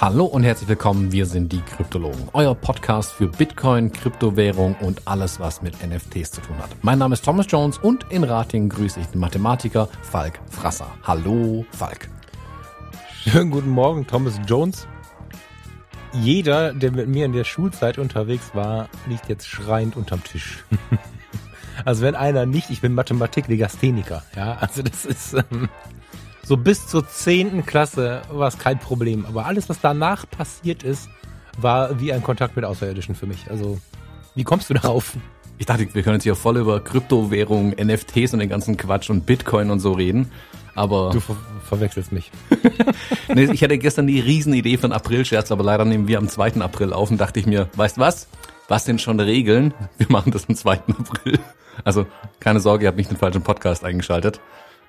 Hallo und herzlich willkommen, wir sind die Kryptologen, euer Podcast für Bitcoin, Kryptowährung und alles, was mit NFTs zu tun hat. Mein Name ist Thomas Jones und in Rating grüße ich den Mathematiker Falk Frasser. Hallo Falk. Schönen guten Morgen, Thomas Jones. Jeder, der mit mir in der Schulzeit unterwegs war, liegt jetzt schreiend unterm Tisch. also wenn einer nicht, ich bin Mathematik-Legastheniker, ja, also das ist... Ähm, so bis zur zehnten Klasse war es kein Problem. Aber alles, was danach passiert ist, war wie ein Kontakt mit Außerirdischen für mich. Also, wie kommst du darauf? Ich dachte, wir können jetzt hier voll über Kryptowährungen, NFTs und den ganzen Quatsch und Bitcoin und so reden. Aber. Du ver verwechselst mich. nee, ich hatte gestern die Riesenidee für einen April-Scherz, aber leider nehmen wir am 2. April auf und dachte ich mir, weißt was? Was sind schon Regeln? Wir machen das am 2. April. Also, keine Sorge, ihr habt nicht den falschen Podcast eingeschaltet.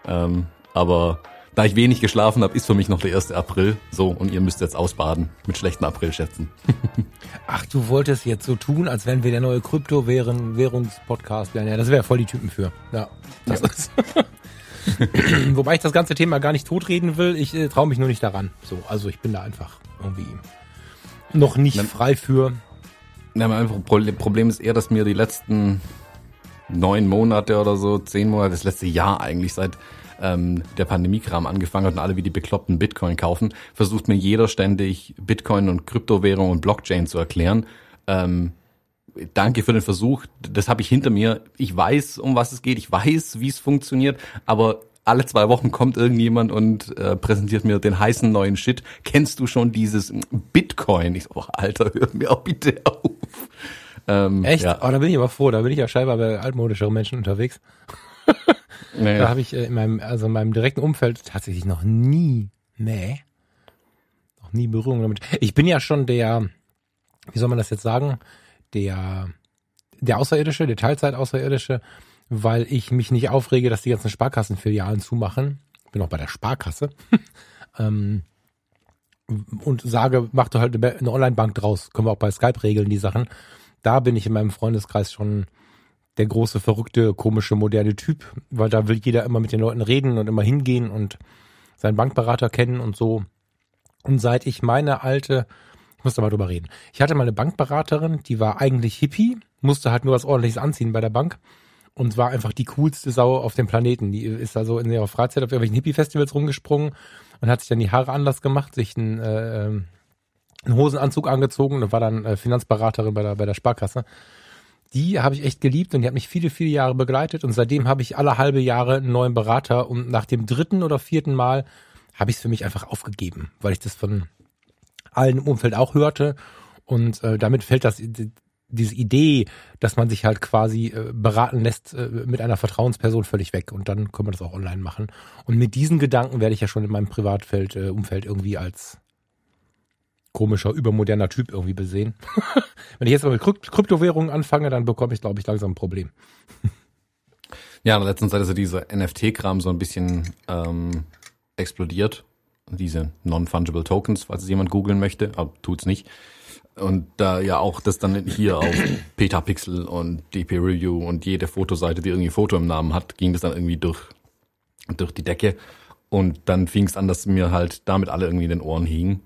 Ähm, aber da ich wenig geschlafen habe, ist für mich noch der 1. April. So, und ihr müsst jetzt ausbaden mit schlechten April-Schätzen. Ach, du wolltest jetzt so tun, als wenn wir der neue Kryptowährungspodcast wären. Ja, das wäre voll die Typen für. Ja, das ja. ist. Wobei ich das ganze Thema gar nicht totreden will. Ich äh, traue mich nur nicht daran. So, also ich bin da einfach irgendwie noch nicht Na, frei für. Na, mein Problem ist eher, dass mir die letzten neun Monate oder so, zehn Monate, das letzte Jahr eigentlich seit ähm, der Pandemiekram angefangen hat und alle wie die bekloppten Bitcoin kaufen, versucht mir jeder ständig Bitcoin und Kryptowährung und Blockchain zu erklären. Ähm, danke für den Versuch. Das habe ich hinter mir. Ich weiß, um was es geht. Ich weiß, wie es funktioniert. Aber alle zwei Wochen kommt irgendjemand und äh, präsentiert mir den heißen neuen Shit. Kennst du schon dieses Bitcoin? Ich so, oh, Alter, hör mir auch bitte auf. Ähm, Echt? Ja. Oh, da bin ich aber froh. Da bin ich ja scheinbar bei altmodischeren Menschen unterwegs. Nee. Da habe ich äh, in meinem, also in meinem direkten Umfeld tatsächlich noch nie, nee, noch nie Berührung damit. Ich bin ja schon der, wie soll man das jetzt sagen, der, der Außerirdische, der Teilzeit-Außerirdische, weil ich mich nicht aufrege, dass die ganzen Sparkassenfilialen zumachen. Bin auch bei der Sparkasse. ähm, und sage, mach doch halt eine Online-Bank draus. Können wir auch bei Skype regeln, die Sachen. Da bin ich in meinem Freundeskreis schon der große, verrückte, komische, moderne Typ, weil da will jeder immer mit den Leuten reden und immer hingehen und seinen Bankberater kennen und so. Und seit ich meine alte, muss da mal drüber reden. Ich hatte mal eine Bankberaterin, die war eigentlich Hippie, musste halt nur was ordentliches anziehen bei der Bank und war einfach die coolste Sau auf dem Planeten. Die ist also in ihrer Freizeit auf irgendwelchen Hippie-Festivals rumgesprungen und hat sich dann die Haare anders gemacht, sich einen, äh, ähm, einen Hosenanzug angezogen und war dann äh, Finanzberaterin bei der, bei der Sparkasse die habe ich echt geliebt und die hat mich viele, viele Jahre begleitet und seitdem habe ich alle halbe Jahre einen neuen Berater und nach dem dritten oder vierten Mal habe ich es für mich einfach aufgegeben, weil ich das von allen im Umfeld auch hörte und äh, damit fällt das diese Idee, dass man sich halt quasi äh, beraten lässt äh, mit einer Vertrauensperson völlig weg und dann können wir das auch online machen. Und mit diesen Gedanken werde ich ja schon in meinem Privatfeld äh, Umfeld irgendwie als komischer, übermoderner Typ irgendwie besehen. Wenn ich jetzt mal mit Kryptowährungen anfange, dann bekomme ich, glaube ich, langsam ein Problem. ja, in der letzten Zeit ist ja dieser NFT-Kram so ein bisschen ähm, explodiert. Diese Non-Fungible Tokens, falls es jemand googeln möchte, aber tut's nicht. Und da ja auch das dann hier auf Petapixel und DP Review und jede Fotoseite, die irgendwie Foto im Namen hat, ging das dann irgendwie durch, durch die Decke. Und dann fing es an, dass mir halt damit alle irgendwie in den Ohren hingen.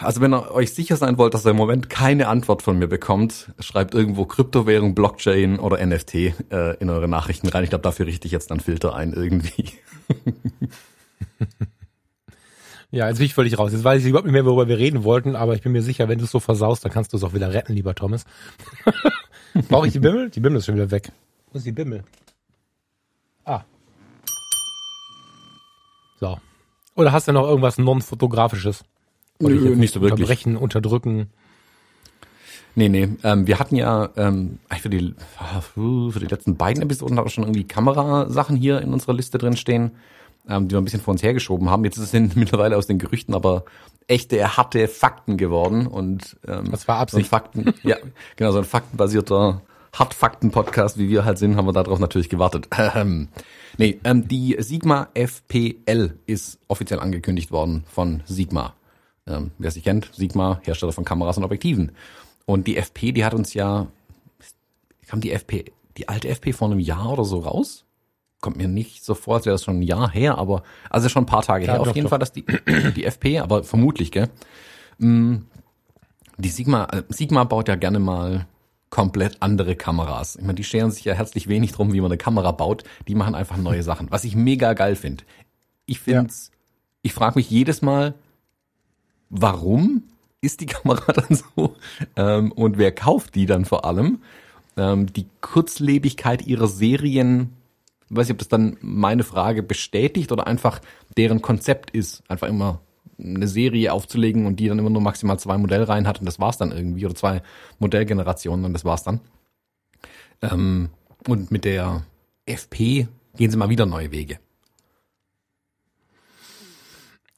Also wenn ihr euch sicher sein wollt, dass ihr im Moment keine Antwort von mir bekommt, schreibt irgendwo Kryptowährung, Blockchain oder NFT äh, in eure Nachrichten rein. Ich glaube, dafür richte ich jetzt dann Filter ein irgendwie. Ja, jetzt bin ich völlig raus. Jetzt weiß ich überhaupt nicht mehr, worüber wir reden wollten, aber ich bin mir sicher, wenn du es so versaust, dann kannst du es auch wieder retten, lieber Thomas. Brauche ich die Bimmel? Die Bimmel ist schon wieder weg. Wo ist die Bimmel? Ah. So. Oder hast du noch irgendwas non-fotografisches? Nö, nicht so wirklich. Unterbrechen, unterdrücken. Nee, nee. Ähm, wir hatten ja ähm, für die für die letzten beiden Episoden auch schon irgendwie Kamerasachen hier in unserer Liste drin stehen, ähm, die wir ein bisschen vor uns hergeschoben haben. Jetzt sind mittlerweile aus den Gerüchten aber echte, harte Fakten geworden. Und ähm, das war Absicht. So Fakten, ja, genau, so ein faktenbasierter Hartfakten-Podcast, wie wir halt sind, haben wir darauf natürlich gewartet. Ähm, nee, ähm, die Sigma FPL ist offiziell angekündigt worden von Sigma. Ähm, wer sich kennt, Sigma, Hersteller von Kameras und Objektiven. Und die FP, die hat uns ja, kam die FP, die alte FP vor einem Jahr oder so raus? Kommt mir nicht so vor, als wäre das schon ein Jahr her, aber, also schon ein paar Tage Klar, her. Doch, Auf jeden doch. Fall, dass die, die FP, aber vermutlich, gell? Mm, die Sigma, äh, Sigma baut ja gerne mal komplett andere Kameras. Ich meine, die scheren sich ja herzlich wenig drum, wie man eine Kamera baut. Die machen einfach neue Sachen, was ich mega geil finde. Ich find's, ja. ich frage mich jedes Mal, warum ist die Kamera dann so ähm, und wer kauft die dann vor allem? Ähm, die Kurzlebigkeit ihrer Serien, weiß ich, ob das dann meine Frage bestätigt oder einfach deren Konzept ist, einfach immer eine Serie aufzulegen und die dann immer nur maximal zwei Modellreihen hat und das war's dann irgendwie oder zwei Modellgenerationen und das war's dann. Ähm, und mit der FP gehen sie mal wieder neue Wege.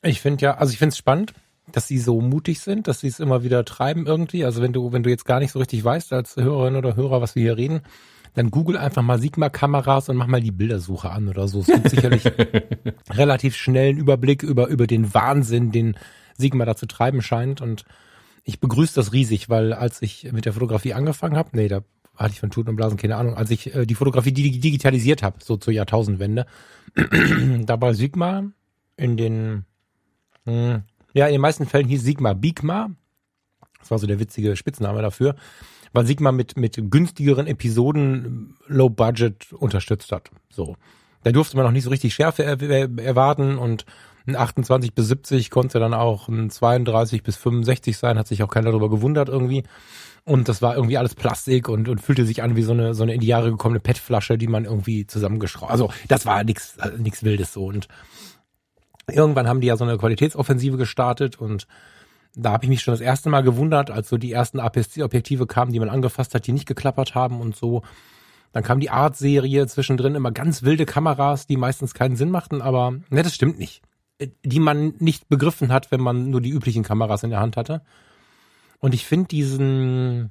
Ich finde ja, also ich finde es spannend, dass sie so mutig sind, dass sie es immer wieder treiben irgendwie. Also wenn du, wenn du jetzt gar nicht so richtig weißt als Hörerin oder Hörer, was wir hier reden, dann google einfach mal Sigma-Kameras und mach mal die Bildersuche an oder so. Es gibt sicherlich relativ schnellen Überblick über, über den Wahnsinn, den Sigma da zu treiben scheint. Und ich begrüße das riesig, weil als ich mit der Fotografie angefangen habe, nee, da hatte ich von Tuten und Blasen keine Ahnung, als ich äh, die Fotografie digitalisiert habe, so zur Jahrtausendwende, da war Sigma in den, mh, hm, ja, in den meisten Fällen hieß Sigma Bigma. Das war so der witzige Spitzname dafür weil Sigma mit, mit günstigeren Episoden Low Budget unterstützt hat. So. Da durfte man noch nicht so richtig Schärfe er erwarten und ein 28 bis 70 konnte dann auch ein 32 bis 65 sein, hat sich auch keiner darüber gewundert irgendwie. Und das war irgendwie alles Plastik und, und fühlte sich an wie so eine, so eine in die Jahre gekommene PET-Flasche, die man irgendwie zusammengeschraubt. Also das war nichts nix Wildes so. Und irgendwann haben die ja so eine Qualitätsoffensive gestartet und da habe ich mich schon das erste Mal gewundert, als so die ersten APS-C-Objektive kamen, die man angefasst hat, die nicht geklappert haben und so. Dann kam die Art-Serie zwischendrin immer ganz wilde Kameras, die meistens keinen Sinn machten, aber ne, das stimmt nicht. Äh, die man nicht begriffen hat, wenn man nur die üblichen Kameras in der Hand hatte. Und ich finde diesen,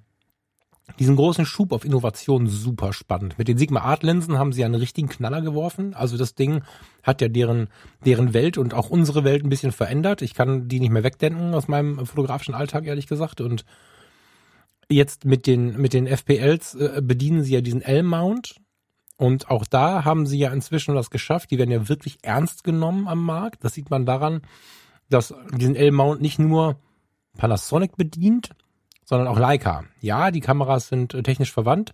diesen großen Schub auf Innovation super spannend. Mit den Sigma Art Linsen haben sie einen richtigen Knaller geworfen. Also das Ding hat ja deren, deren Welt und auch unsere Welt ein bisschen verändert. Ich kann die nicht mehr wegdenken aus meinem fotografischen Alltag, ehrlich gesagt. Und jetzt mit den, mit den FPLs äh, bedienen sie ja diesen L-Mount. Und auch da haben sie ja inzwischen was geschafft. Die werden ja wirklich ernst genommen am Markt. Das sieht man daran, dass diesen L-Mount nicht nur Panasonic bedient, sondern auch Leica. Ja, die Kameras sind äh, technisch verwandt.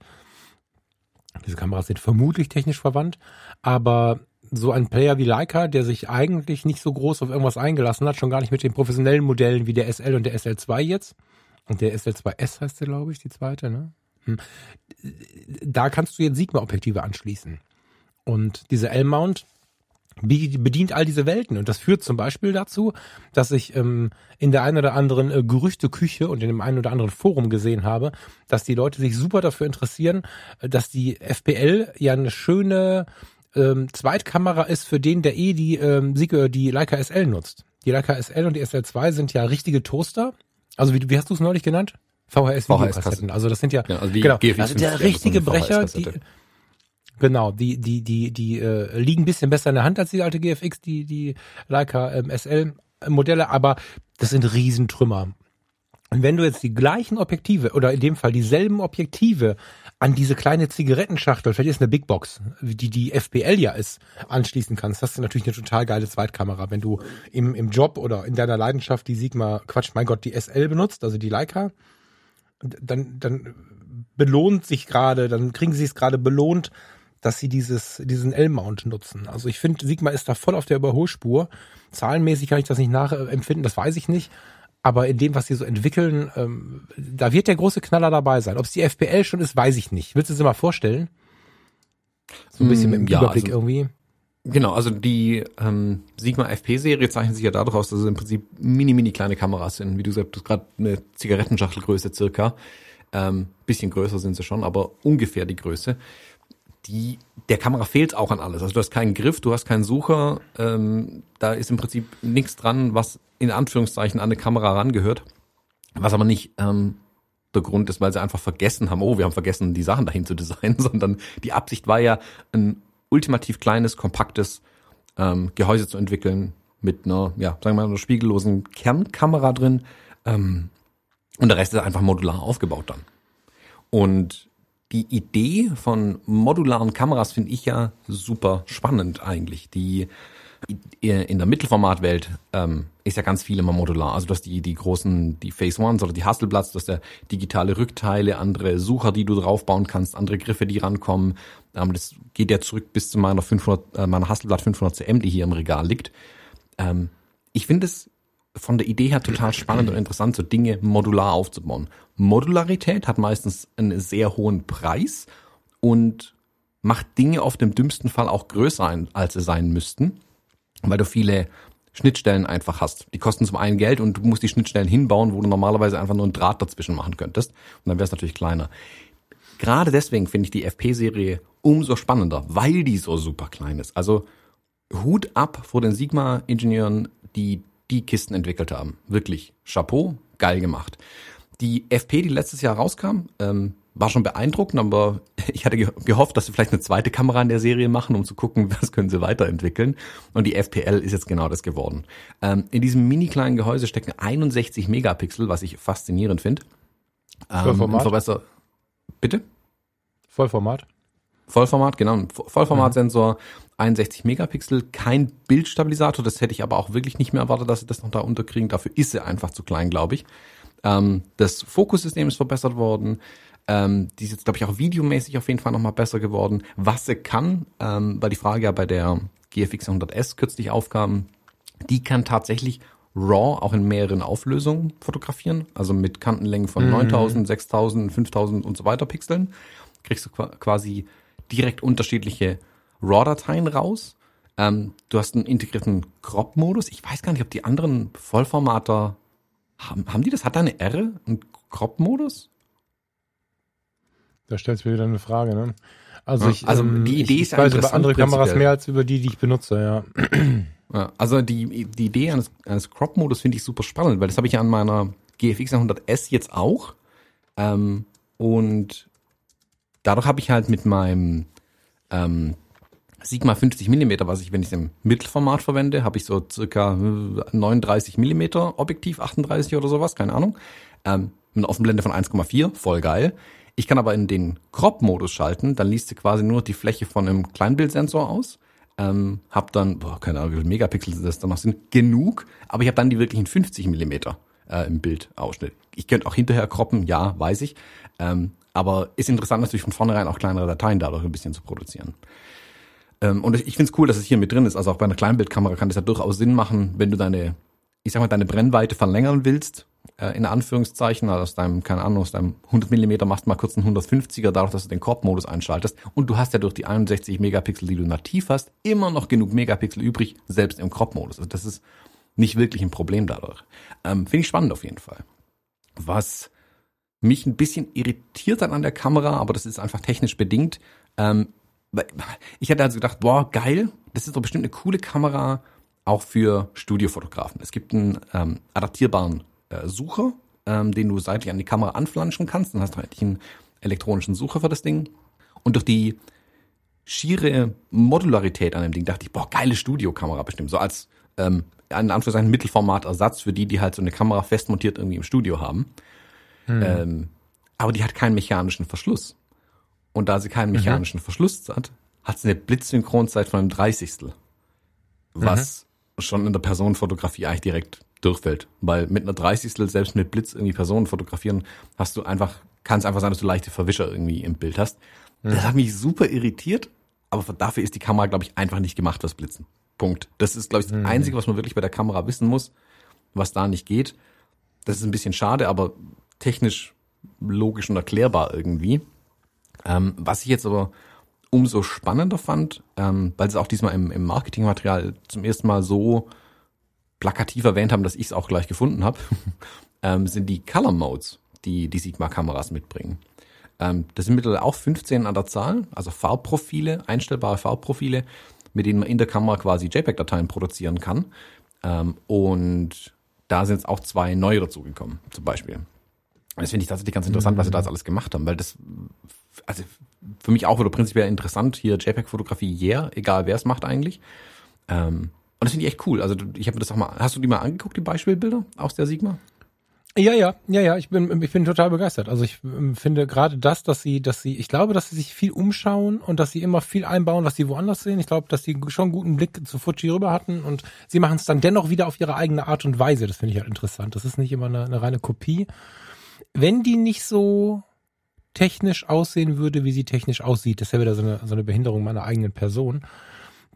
Diese Kameras sind vermutlich technisch verwandt, aber so ein Player wie Leica, der sich eigentlich nicht so groß auf irgendwas eingelassen hat, schon gar nicht mit den professionellen Modellen wie der SL und der SL2 jetzt. Und der SL2S heißt der, glaube ich, die zweite, ne? Hm. Da kannst du jetzt Sigma-Objektive anschließen. Und diese L-Mount, bedient all diese Welten. Und das führt zum Beispiel dazu, dass ich ähm, in der einen oder anderen äh, Gerüchteküche und in dem einen oder anderen Forum gesehen habe, dass die Leute sich super dafür interessieren, äh, dass die FPL ja eine schöne ähm, Zweitkamera ist für den, der eh die, ähm, die Leica SL nutzt. Die Leica SL und die SL2 sind ja richtige Toaster. Also wie, wie hast du es neulich genannt? VHS Videokassetten. Also das sind ja, ja also genau, also der richtige Brecher, die, Genau, die, die, die, die äh, liegen ein bisschen besser in der Hand als die alte GFX, die, die Leica ähm, SL Modelle, aber das sind Riesentrümmer. Und wenn du jetzt die gleichen Objektive oder in dem Fall dieselben Objektive an diese kleine Zigarettenschachtel, vielleicht ist eine Big Box, die die FPL ja ist, anschließen kannst, hast du natürlich eine total geile Zweitkamera. Wenn du im, im Job oder in deiner Leidenschaft die Sigma, Quatsch, mein Gott, die SL benutzt, also die Leica, dann, dann belohnt sich gerade, dann kriegen sie es gerade belohnt, dass sie dieses, diesen L-Mount nutzen. Also ich finde, Sigma ist da voll auf der Überholspur. Zahlenmäßig kann ich das nicht nachempfinden, das weiß ich nicht. Aber in dem, was sie so entwickeln, ähm, da wird der große Knaller dabei sein. Ob es die FPL schon ist, weiß ich nicht. Willst du es dir mal vorstellen? So ein bisschen mit dem ja, Überblick also, irgendwie. Genau, also die ähm, Sigma FP-Serie zeichnet sich ja dadurch aus, dass es im Prinzip mini, mini kleine Kameras sind. Wie du sagst, gerade eine Zigarettenschachtelgröße circa. Ähm, bisschen größer sind sie schon, aber ungefähr die Größe die, der Kamera fehlt auch an alles. Also du hast keinen Griff, du hast keinen Sucher, ähm, da ist im Prinzip nichts dran, was in Anführungszeichen an eine Kamera rangehört. Was aber nicht ähm, der Grund ist, weil sie einfach vergessen haben, oh, wir haben vergessen, die Sachen dahin zu designen, sondern die Absicht war ja, ein ultimativ kleines, kompaktes ähm, Gehäuse zu entwickeln, mit einer, ja, sagen wir mal, einer spiegellosen Kernkamera drin. Ähm, und der Rest ist einfach modular aufgebaut dann. Und die Idee von modularen Kameras finde ich ja super spannend eigentlich. Die in der Mittelformatwelt ähm, ist ja ganz viel immer modular. Also du hast die, die großen, die Phase Ones oder die Hasselblatts, du hast ja digitale Rückteile, andere Sucher, die du draufbauen kannst, andere Griffe, die rankommen. Ähm, das geht ja zurück bis zu meiner 500, äh, meiner Hasselblatt 500 CM, die hier im Regal liegt. Ähm, ich finde es von der Idee her total spannend und interessant, so Dinge modular aufzubauen. Modularität hat meistens einen sehr hohen Preis und macht Dinge auf dem dümmsten Fall auch größer als sie sein müssten, weil du viele Schnittstellen einfach hast. Die kosten zum einen Geld und du musst die Schnittstellen hinbauen, wo du normalerweise einfach nur einen Draht dazwischen machen könntest. Und dann wäre es natürlich kleiner. Gerade deswegen finde ich die FP-Serie umso spannender, weil die so super klein ist. Also Hut ab vor den Sigma-Ingenieuren, die die Kisten entwickelt haben. Wirklich, Chapeau, geil gemacht. Die FP, die letztes Jahr rauskam, ähm, war schon beeindruckend, aber ich hatte gehofft, dass sie vielleicht eine zweite Kamera in der Serie machen, um zu gucken, was können sie weiterentwickeln. Und die FPL ist jetzt genau das geworden. Ähm, in diesem mini kleinen Gehäuse stecken 61 Megapixel, was ich faszinierend finde. Ähm, Vollformat? Bitte? Vollformat? Vollformat, genau. Vollformatsensor, 61 Megapixel, kein Bildstabilisator. Das hätte ich aber auch wirklich nicht mehr erwartet, dass sie das noch da unterkriegen. Dafür ist sie einfach zu klein, glaube ich. Ähm, das Fokussystem ist verbessert worden. Ähm, die ist jetzt, glaube ich, auch videomäßig auf jeden Fall nochmal besser geworden. Was sie kann, ähm, weil die Frage ja bei der GFX 100S kürzlich aufkam, die kann tatsächlich RAW auch in mehreren Auflösungen fotografieren, also mit Kantenlängen von mhm. 9000, 6000, 5000 und so weiter Pixeln. Kriegst du quasi direkt unterschiedliche RAW-Dateien raus. Ähm, du hast einen integrierten Crop-Modus. Ich weiß gar nicht, ob die anderen Vollformater haben, haben die das? Hat deine R einen Crop-Modus? Da stellst du mir wieder eine Frage, ne? Also, ja, ich, also ähm, die Idee ich, ist ich weiß über andere Kameras mehr als über die, die ich benutze, ja. ja also die, die Idee eines, eines Crop-Modus finde ich super spannend, weil das habe ich an meiner GFX 100S jetzt auch. Ähm, und dadurch habe ich halt mit meinem ähm, Sigma 50 Millimeter, was ich, wenn ich es im Mittelformat verwende, habe ich so circa 39 Millimeter Objektiv, 38 oder sowas, keine Ahnung. Ähm, eine Offenblende von 1,4, voll geil. Ich kann aber in den Crop-Modus schalten, dann liest sie quasi nur die Fläche von einem Kleinbildsensor aus. Ähm, hab dann, boah, keine Ahnung, wie viele Megapixel das dann noch sind, genug, aber ich habe dann die wirklichen 50 Millimeter äh, im Bildausschnitt. Ich könnte auch hinterher croppen, ja, weiß ich. Ähm, aber ist interessant natürlich von vornherein auch kleinere Dateien dadurch ein bisschen zu produzieren. Ähm, und ich finde es cool, dass es hier mit drin ist. Also auch bei einer Kleinbildkamera kann das ja durchaus Sinn machen, wenn du deine, ich sag mal, deine Brennweite verlängern willst, äh, in Anführungszeichen, also aus deinem, keine Ahnung, aus deinem 100 Millimeter machst du mal kurz einen 150er, dadurch, dass du den Korb-Modus einschaltest. Und du hast ja durch die 61 Megapixel, die du nativ hast, immer noch genug Megapixel übrig, selbst im Crop-Modus. Also das ist nicht wirklich ein Problem dadurch. Ähm, Finde ich spannend auf jeden Fall. Was mich ein bisschen irritiert dann an der Kamera, aber das ist einfach technisch bedingt. Ähm, ich hatte also gedacht, boah, geil, das ist doch bestimmt eine coole Kamera, auch für Studiofotografen. Es gibt einen ähm, adaptierbaren äh, Sucher, ähm, den du seitlich an die Kamera anflanschen kannst. Dann hast du eigentlich einen elektronischen Sucher für das Ding. Und durch die schiere Modularität an dem Ding dachte ich, boah, geile Studiokamera bestimmt. So als ähm, in Anführungszeichen Mittelformat-Ersatz für die, die halt so eine Kamera festmontiert irgendwie im Studio haben. Hm. Ähm, aber die hat keinen mechanischen Verschluss. Und da sie keinen mhm. mechanischen mhm. Verschluss hat, hat sie eine Blitzsynchronzeit von einem Dreißigstel. Was mhm. schon in der Personenfotografie eigentlich direkt durchfällt. Weil mit einer Dreißigstel, selbst mit Blitz irgendwie Personen fotografieren, hast du einfach, kann es einfach sein, dass du leichte Verwischer irgendwie im Bild hast. Mhm. Das hat mich super irritiert, aber dafür ist die Kamera, glaube ich, einfach nicht gemacht fürs Blitzen. Punkt. Das ist, glaube ich, das mhm. Einzige, was man wirklich bei der Kamera wissen muss, was da nicht geht. Das ist ein bisschen schade, aber technisch logisch und erklärbar irgendwie. Ähm, was ich jetzt aber umso spannender fand, ähm, weil sie auch diesmal im, im Marketingmaterial zum ersten Mal so plakativ erwähnt haben, dass ich es auch gleich gefunden habe, ähm, sind die Color Modes, die die Sigma-Kameras mitbringen. Ähm, das sind mittlerweile auch 15 an der Zahl, also Farbprofile, einstellbare Farbprofile, mit denen man in der Kamera quasi JPEG-Dateien produzieren kann. Ähm, und da sind jetzt auch zwei neue dazugekommen, zum Beispiel. Das finde ich tatsächlich ganz interessant, was sie da jetzt alles gemacht haben, weil das, also für mich auch wieder prinzipiell interessant, hier JPEG-Fotografie, yeah, egal wer es macht eigentlich. Ähm, Und das finde ich echt cool. Also ich habe das auch mal, hast du die mal angeguckt, die Beispielbilder aus der Sigma? Ja, ja, ja, ja, ich bin, ich bin total begeistert. Also ich ähm, finde gerade das, dass sie, dass sie, ich glaube, dass sie sich viel umschauen und dass sie immer viel einbauen, was sie woanders sehen. Ich glaube, dass sie schon einen guten Blick zu Fuji rüber hatten und sie machen es dann dennoch wieder auf ihre eigene Art und Weise. Das finde ich halt interessant. Das ist nicht immer eine, eine reine Kopie. Wenn die nicht so technisch aussehen würde, wie sie technisch aussieht, das wäre wieder so eine, so eine Behinderung meiner eigenen Person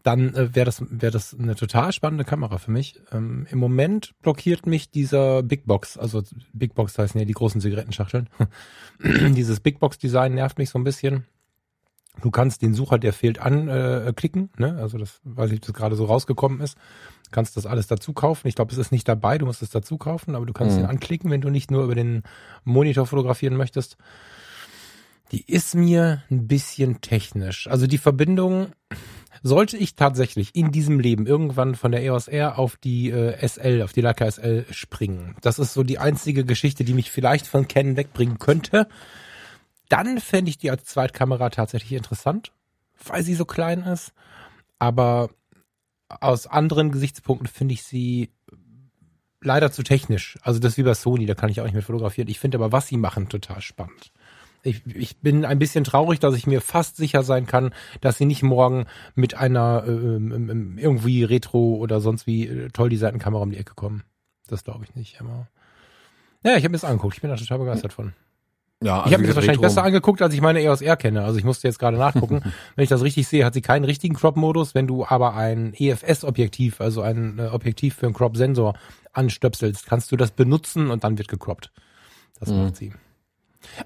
dann äh, wäre das, wäre das eine total spannende Kamera für mich. Ähm, Im Moment blockiert mich dieser Big Box, also Big Box heißen ja die großen Zigarettenschachteln. Dieses Big Box Design nervt mich so ein bisschen. Du kannst den Sucher, der fehlt, anklicken, äh, ne? Also das, weiß ich, das gerade so rausgekommen ist. Du kannst das alles dazu kaufen. Ich glaube, es ist nicht dabei, du musst es dazu kaufen, aber du kannst mhm. den anklicken, wenn du nicht nur über den Monitor fotografieren möchtest. Die ist mir ein bisschen technisch. Also die Verbindung, sollte ich tatsächlich in diesem Leben irgendwann von der EOS R auf die äh, SL, auf die Leica SL springen, das ist so die einzige Geschichte, die mich vielleicht von Canon wegbringen könnte, dann fände ich die als Zweitkamera tatsächlich interessant, weil sie so klein ist. Aber aus anderen Gesichtspunkten finde ich sie leider zu technisch. Also das ist wie bei Sony, da kann ich auch nicht mehr fotografieren. Ich finde aber, was sie machen, total spannend ich, ich bin ein bisschen traurig, dass ich mir fast sicher sein kann, dass sie nicht morgen mit einer äh, ähm, irgendwie Retro oder sonst wie äh, toll designten Kamera um die Ecke kommen. Das glaube ich nicht. Aber ja, ich habe mir das angeguckt. Ich bin da total begeistert von. Ja, also ich habe mir das wahrscheinlich Retro. besser angeguckt, als ich meine EOS R kenne. Also ich musste jetzt gerade nachgucken. Wenn ich das richtig sehe, hat sie keinen richtigen Crop-Modus. Wenn du aber ein EFS-Objektiv, also ein äh, Objektiv für einen Crop-Sensor anstöpselst, kannst du das benutzen und dann wird gecroppt. Das mhm. macht sie.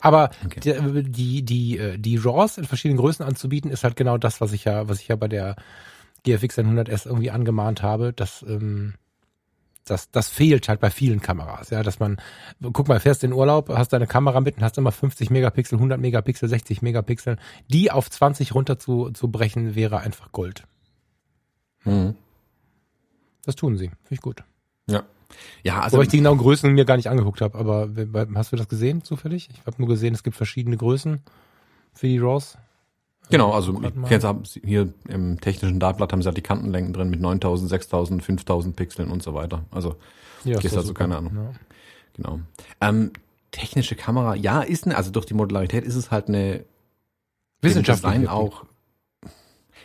Aber okay. die, die, die, äh, die RAWs in verschiedenen Größen anzubieten, ist halt genau das, was ich ja, was ich ja bei der GFX 100S irgendwie angemahnt habe, dass, ähm, das, das fehlt halt bei vielen Kameras, ja, dass man, guck mal, fährst in Urlaub, hast deine Kamera mit und hast immer 50 Megapixel, 100 Megapixel, 60 Megapixel, die auf 20 runter zu, zu brechen, wäre einfach Gold. Mhm. Das tun sie, finde ich gut. Ja. Ja, also. Wobei ich die genauen Größen mir gar nicht angeguckt habe, aber hast du das gesehen zufällig? Ich habe nur gesehen, es gibt verschiedene Größen für die RAWs. Genau, also jetzt hier im technischen Dartblatt haben sie halt die Kantenlängen drin mit 9000, 6000, 5000 Pixeln und so weiter. Also ja, ist also super. keine Ahnung. Ja. Genau. Ähm, technische Kamera, ja, ist eine, also durch die Modularität ist es halt eine Wissenschaftlich auch.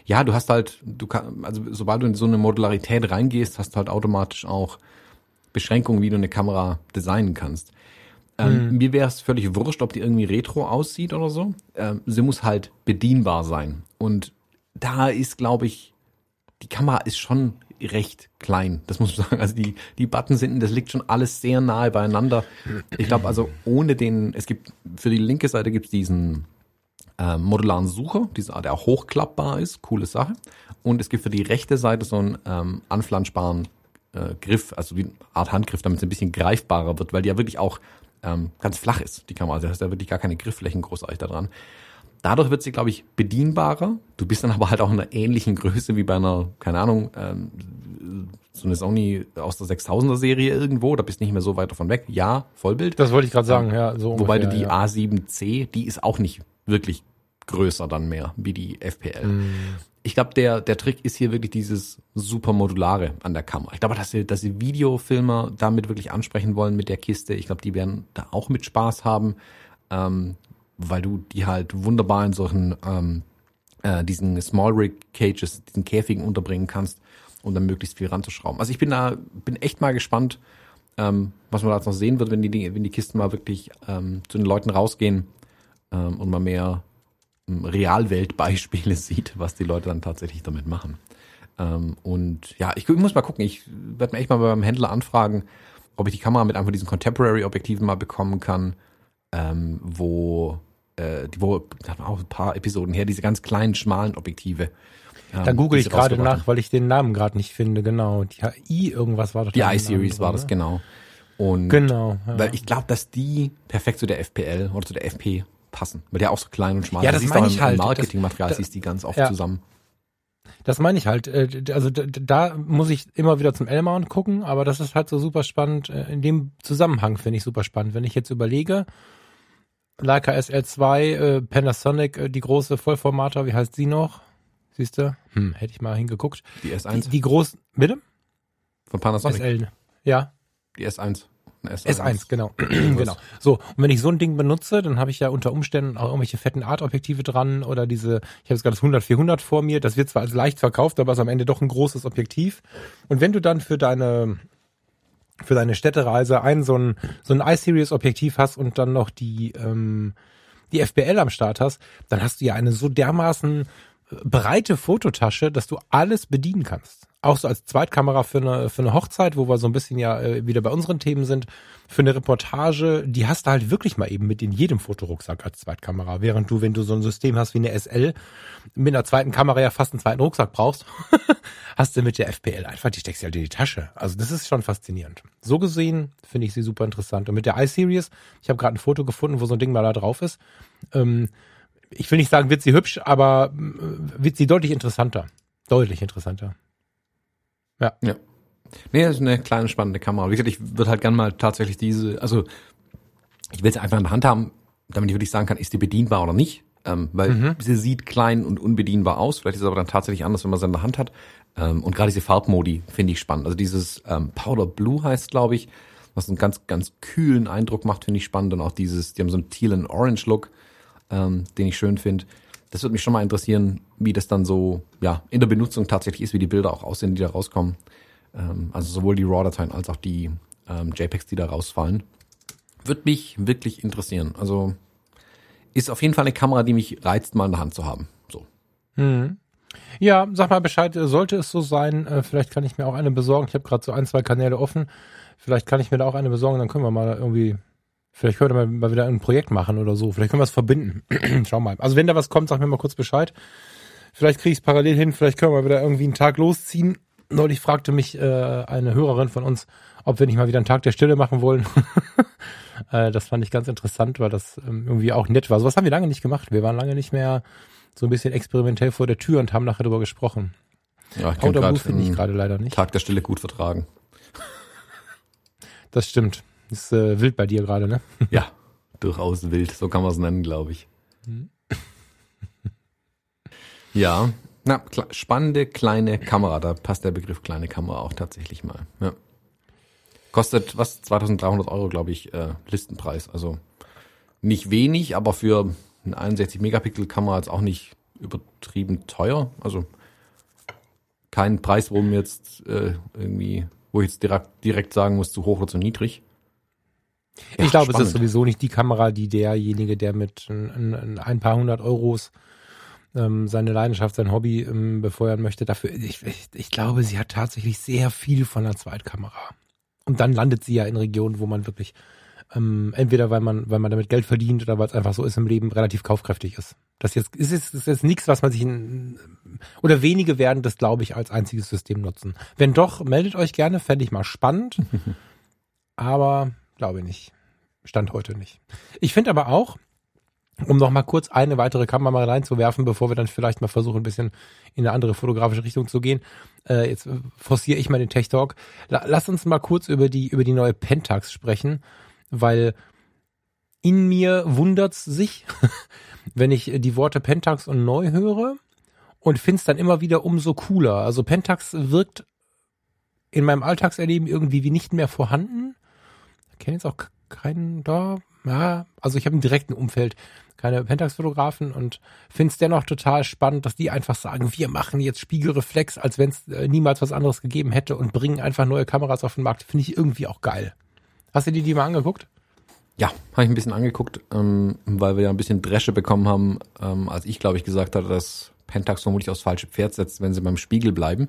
Ja, du hast halt, du kann, also sobald du in so eine Modularität reingehst, hast du halt automatisch auch Beschränkungen, wie du eine Kamera designen kannst. Ähm, mhm. Mir wäre es völlig wurscht, ob die irgendwie retro aussieht oder so. Ähm, sie muss halt bedienbar sein. Und da ist, glaube ich, die Kamera ist schon recht klein. Das muss man sagen. Also die, die Buttons hinten, das liegt schon alles sehr nahe beieinander. Ich glaube also ohne den, es gibt, für die linke Seite gibt es diesen äh, modularen Sucher, dieser, der auch hochklappbar ist, coole Sache. Und es gibt für die rechte Seite so einen ähm, anflanschbaren äh, Griff, also eine Art Handgriff, damit es ein bisschen greifbarer wird, weil die ja wirklich auch ähm, ganz flach ist, die Kamera. Also hast ja wirklich gar keine Griffflächen großartig da dran. Dadurch wird sie, glaube ich, bedienbarer. Du bist dann aber halt auch in einer ähnlichen Größe wie bei einer, keine Ahnung, ähm, so eine Sony aus der 6000er Serie irgendwo. Da bist nicht mehr so weit davon weg. Ja, Vollbild. Das wollte ich gerade sagen, ähm, ja. So wobei ungefähr, du die ja. A7C, die ist auch nicht wirklich größer dann mehr wie die FPL. Mm ich glaube, der, der Trick ist hier wirklich dieses super modulare an der Kamera. Ich glaube, dass sie, dass sie Videofilmer damit wirklich ansprechen wollen mit der Kiste. Ich glaube, die werden da auch mit Spaß haben, ähm, weil du die halt wunderbar in solchen ähm, äh, diesen Small Rig Cages, diesen Käfigen unterbringen kannst, um dann möglichst viel ranzuschrauben. Also ich bin da, bin echt mal gespannt, ähm, was man da jetzt noch sehen wird, wenn die, wenn die Kisten mal wirklich ähm, zu den Leuten rausgehen ähm, und mal mehr Realweltbeispiele sieht, was die Leute dann tatsächlich damit machen. Ähm, und ja, ich, ich, muss mal gucken. Ich werde mir echt mal beim Händler anfragen, ob ich die Kamera mit einfach diesen Contemporary-Objektiven mal bekommen kann, ähm, wo äh, die, wo, auch ein paar Episoden her, diese ganz kleinen, schmalen Objektive. Ähm, da google ich gerade nach, weil ich den Namen gerade nicht finde, genau. Die I irgendwas war doch. Die I-Series war das, genau. Und genau. Ja. Weil ich glaube, dass die perfekt zu der FPL oder zu der FP passen, weil der auch so klein und schmal ist. Ja, das meine ich halt. Marketingmaterial siehst die ganz oft ja. zusammen. Das meine ich halt. Äh, also da muss ich immer wieder zum L-Mount gucken, aber das ist halt so super spannend. Äh, in dem Zusammenhang finde ich super spannend. Wenn ich jetzt überlege, Leica SL2, äh, Panasonic, die große Vollformater, wie heißt sie noch? Siehst du? Hm, hätte ich mal hingeguckt. Die S1. Die, die großen, bitte? Von Panasonic. SL, ja. Die S1. S1, S1 genau. genau. So, und wenn ich so ein Ding benutze, dann habe ich ja unter Umständen auch irgendwelche fetten Art-Objektive dran oder diese, ich habe jetzt gerade das 100-400 vor mir, das wird zwar als leicht verkauft, aber ist am Ende doch ein großes Objektiv. Und wenn du dann für deine für deine Städtereise ein so ein so ein i-Series-Objektiv hast und dann noch die ähm, die FBL am Start hast, dann hast du ja eine so dermaßen breite Fototasche, dass du alles bedienen kannst. Auch so als Zweitkamera für eine, für eine Hochzeit, wo wir so ein bisschen ja äh, wieder bei unseren Themen sind, für eine Reportage, die hast du halt wirklich mal eben mit in jedem Fotorucksack als Zweitkamera. Während du, wenn du so ein System hast wie eine SL, mit einer zweiten Kamera ja fast einen zweiten Rucksack brauchst, hast du mit der FPL einfach, die steckst du halt in die Tasche. Also das ist schon faszinierend. So gesehen finde ich sie super interessant. Und mit der iSeries, ich habe gerade ein Foto gefunden, wo so ein Ding mal da drauf ist. Ähm, ich will nicht sagen, wird sie hübsch, aber äh, wird sie deutlich interessanter. Deutlich interessanter. Ja. Ja. Nee, das ist eine kleine spannende Kamera. Wie gesagt, ich würde halt gern mal tatsächlich diese, also ich will sie einfach in der Hand haben, damit ich wirklich sagen kann, ist die bedienbar oder nicht. Ähm, weil mhm. sie sieht klein und unbedienbar aus. Vielleicht ist es aber dann tatsächlich anders, wenn man sie in der Hand hat. Ähm, und gerade diese Farbmodi finde ich spannend. Also dieses ähm, Powder Blue heißt, glaube ich, was einen ganz, ganz kühlen Eindruck macht, finde ich spannend. Und auch dieses, die haben so einen teal Orange Look ähm, den ich schön finde. Das würde mich schon mal interessieren, wie das dann so ja in der Benutzung tatsächlich ist, wie die Bilder auch aussehen, die da rauskommen. Ähm, also sowohl die RAW-Dateien als auch die ähm, JPEGs, die da rausfallen. Würde mich wirklich interessieren. Also ist auf jeden Fall eine Kamera, die mich reizt, mal in der Hand zu haben. So. Hm. Ja, sag mal Bescheid, sollte es so sein, äh, vielleicht kann ich mir auch eine besorgen. Ich habe gerade so ein, zwei Kanäle offen. Vielleicht kann ich mir da auch eine besorgen, dann können wir mal irgendwie Vielleicht könnte man mal wieder ein Projekt machen oder so. Vielleicht können wir es verbinden. Schau mal. Also wenn da was kommt, sag mir mal kurz Bescheid. Vielleicht kriege ich es parallel hin. Vielleicht können wir wieder irgendwie einen Tag losziehen. Neulich fragte mich äh, eine Hörerin von uns, ob wir nicht mal wieder einen Tag der Stille machen wollen. äh, das fand ich ganz interessant, weil das ähm, irgendwie auch nett war. So was haben wir lange nicht gemacht. Wir waren lange nicht mehr so ein bisschen experimentell vor der Tür und haben nachher darüber gesprochen. Ja, ich kann finde ich gerade leider nicht. Tag der Stille gut vertragen. Das stimmt. Ist äh, wild bei dir gerade, ne? Ja, durchaus wild. So kann man es nennen, glaube ich. Hm. ja, na, spannende kleine Kamera. Da passt der Begriff kleine Kamera auch tatsächlich mal. Ja. Kostet was? 2300 Euro, glaube ich, äh, Listenpreis. Also nicht wenig, aber für eine 61 Megapixel Kamera jetzt auch nicht übertrieben teuer. Also kein Preis, wo mir jetzt äh, irgendwie, wo ich jetzt direkt, direkt sagen muss, zu hoch oder zu niedrig. Ja, ich glaube, spannend. es ist sowieso nicht die Kamera, die derjenige, der mit ein, ein paar hundert Euros ähm, seine Leidenschaft, sein Hobby ähm, befeuern möchte. Dafür, ich, ich, ich glaube, sie hat tatsächlich sehr viel von einer Zweitkamera. Und dann landet sie ja in Regionen, wo man wirklich ähm, entweder weil man, weil man damit Geld verdient oder weil es einfach so ist im Leben, relativ kaufkräftig ist. Das jetzt ist jetzt, ist jetzt nichts, was man sich in, oder wenige werden das, glaube ich, als einziges System nutzen. Wenn doch, meldet euch gerne, fände ich mal spannend. Aber Glaube ich nicht. Stand heute nicht. Ich finde aber auch, um noch mal kurz eine weitere Kamera reinzuwerfen, bevor wir dann vielleicht mal versuchen, ein bisschen in eine andere fotografische Richtung zu gehen. Äh, jetzt forciere ich mal den Tech Talk. lass uns mal kurz über die, über die neue Pentax sprechen, weil in mir wundert's sich, wenn ich die Worte Pentax und neu höre und find's dann immer wieder umso cooler. Also Pentax wirkt in meinem Alltagserleben irgendwie wie nicht mehr vorhanden kenne jetzt auch keinen da. Ja, also ich habe im direkten Umfeld keine Pentax-Fotografen und finde es dennoch total spannend, dass die einfach sagen, wir machen jetzt Spiegelreflex, als wenn es äh, niemals was anderes gegeben hätte und bringen einfach neue Kameras auf den Markt. Finde ich irgendwie auch geil. Hast du dir die mal angeguckt? Ja, habe ich ein bisschen angeguckt, ähm, weil wir ja ein bisschen Dresche bekommen haben, ähm, als ich, glaube ich, gesagt hatte, dass Pentax vermutlich aufs falsche Pferd setzt, wenn sie beim Spiegel bleiben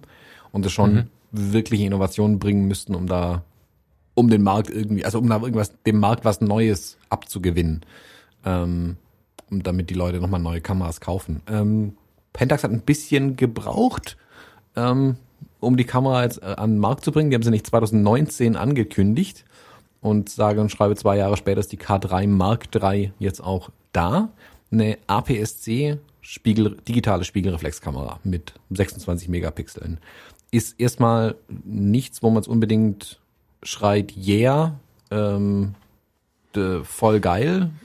und es schon mhm. wirkliche Innovationen bringen müssten, um da um den Markt irgendwie, also um da irgendwas, dem Markt was Neues abzugewinnen. Ähm, um damit die Leute nochmal neue Kameras kaufen. Ähm, Pentax hat ein bisschen gebraucht, ähm, um die Kamera jetzt äh, an den Markt zu bringen. Die haben sie nicht 2019 angekündigt und sage und schreibe zwei Jahre später ist die K3 Mark III jetzt auch da. Eine APS-C Spiegel, digitale Spiegelreflexkamera mit 26 Megapixeln. Ist erstmal nichts, wo man es unbedingt schreit Yeah. Ähm, äh, voll geil.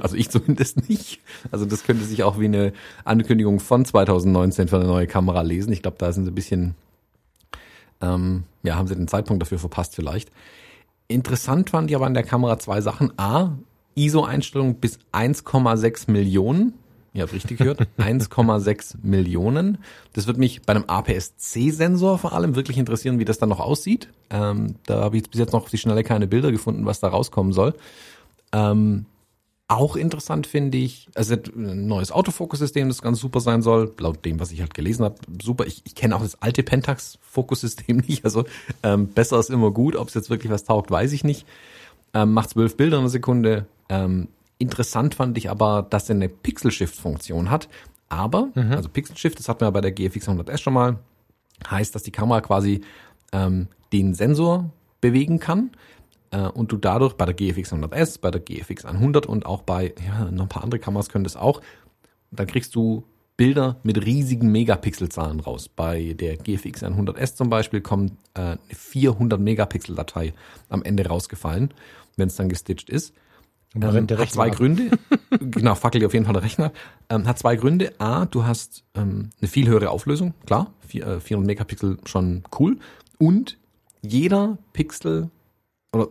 Also ich zumindest nicht. Also das könnte sich auch wie eine Ankündigung von 2019 für eine neue Kamera lesen. Ich glaube, da sind sie ein bisschen, ähm, ja, haben sie den Zeitpunkt dafür verpasst vielleicht. Interessant fand ich aber an der Kamera zwei Sachen. A, ISO-Einstellung bis 1,6 Millionen. Ihr habt richtig gehört, 1,6 Millionen. Das wird mich bei einem APS-C-Sensor vor allem wirklich interessieren, wie das dann noch aussieht. Ähm, da habe ich bis jetzt noch auf die Schnelle keine Bilder gefunden, was da rauskommen soll. Ähm, auch interessant finde ich, also ein neues Autofokussystem, das ganz super sein soll, laut dem, was ich halt gelesen habe, super. Ich, ich kenne auch das alte Pentax-Fokussystem nicht, also ähm, besser ist immer gut. Ob es jetzt wirklich was taugt, weiß ich nicht. Ähm, macht zwölf Bilder in einer Sekunde. Ähm, interessant fand ich aber, dass er eine Pixel-Shift-Funktion hat. Aber, mhm. also Pixel-Shift, das hatten wir bei der GFX 100S schon mal, heißt, dass die Kamera quasi ähm, den Sensor bewegen kann äh, und du dadurch bei der GFX 100S, bei der GFX 100 und auch bei ja, noch ein paar andere Kameras können das auch, dann kriegst du Bilder mit riesigen Megapixelzahlen raus. Bei der GFX 100S zum Beispiel kommt äh, eine 400 Megapixel Datei am Ende rausgefallen, wenn es dann gestitcht ist. Ähm, hat zwei ab. Gründe. genau, fackelt auf jeden Fall der Rechner. Ähm, hat zwei Gründe. A, du hast ähm, eine viel höhere Auflösung. Klar, 400 äh, Megapixel schon cool. Und jeder Pixel oder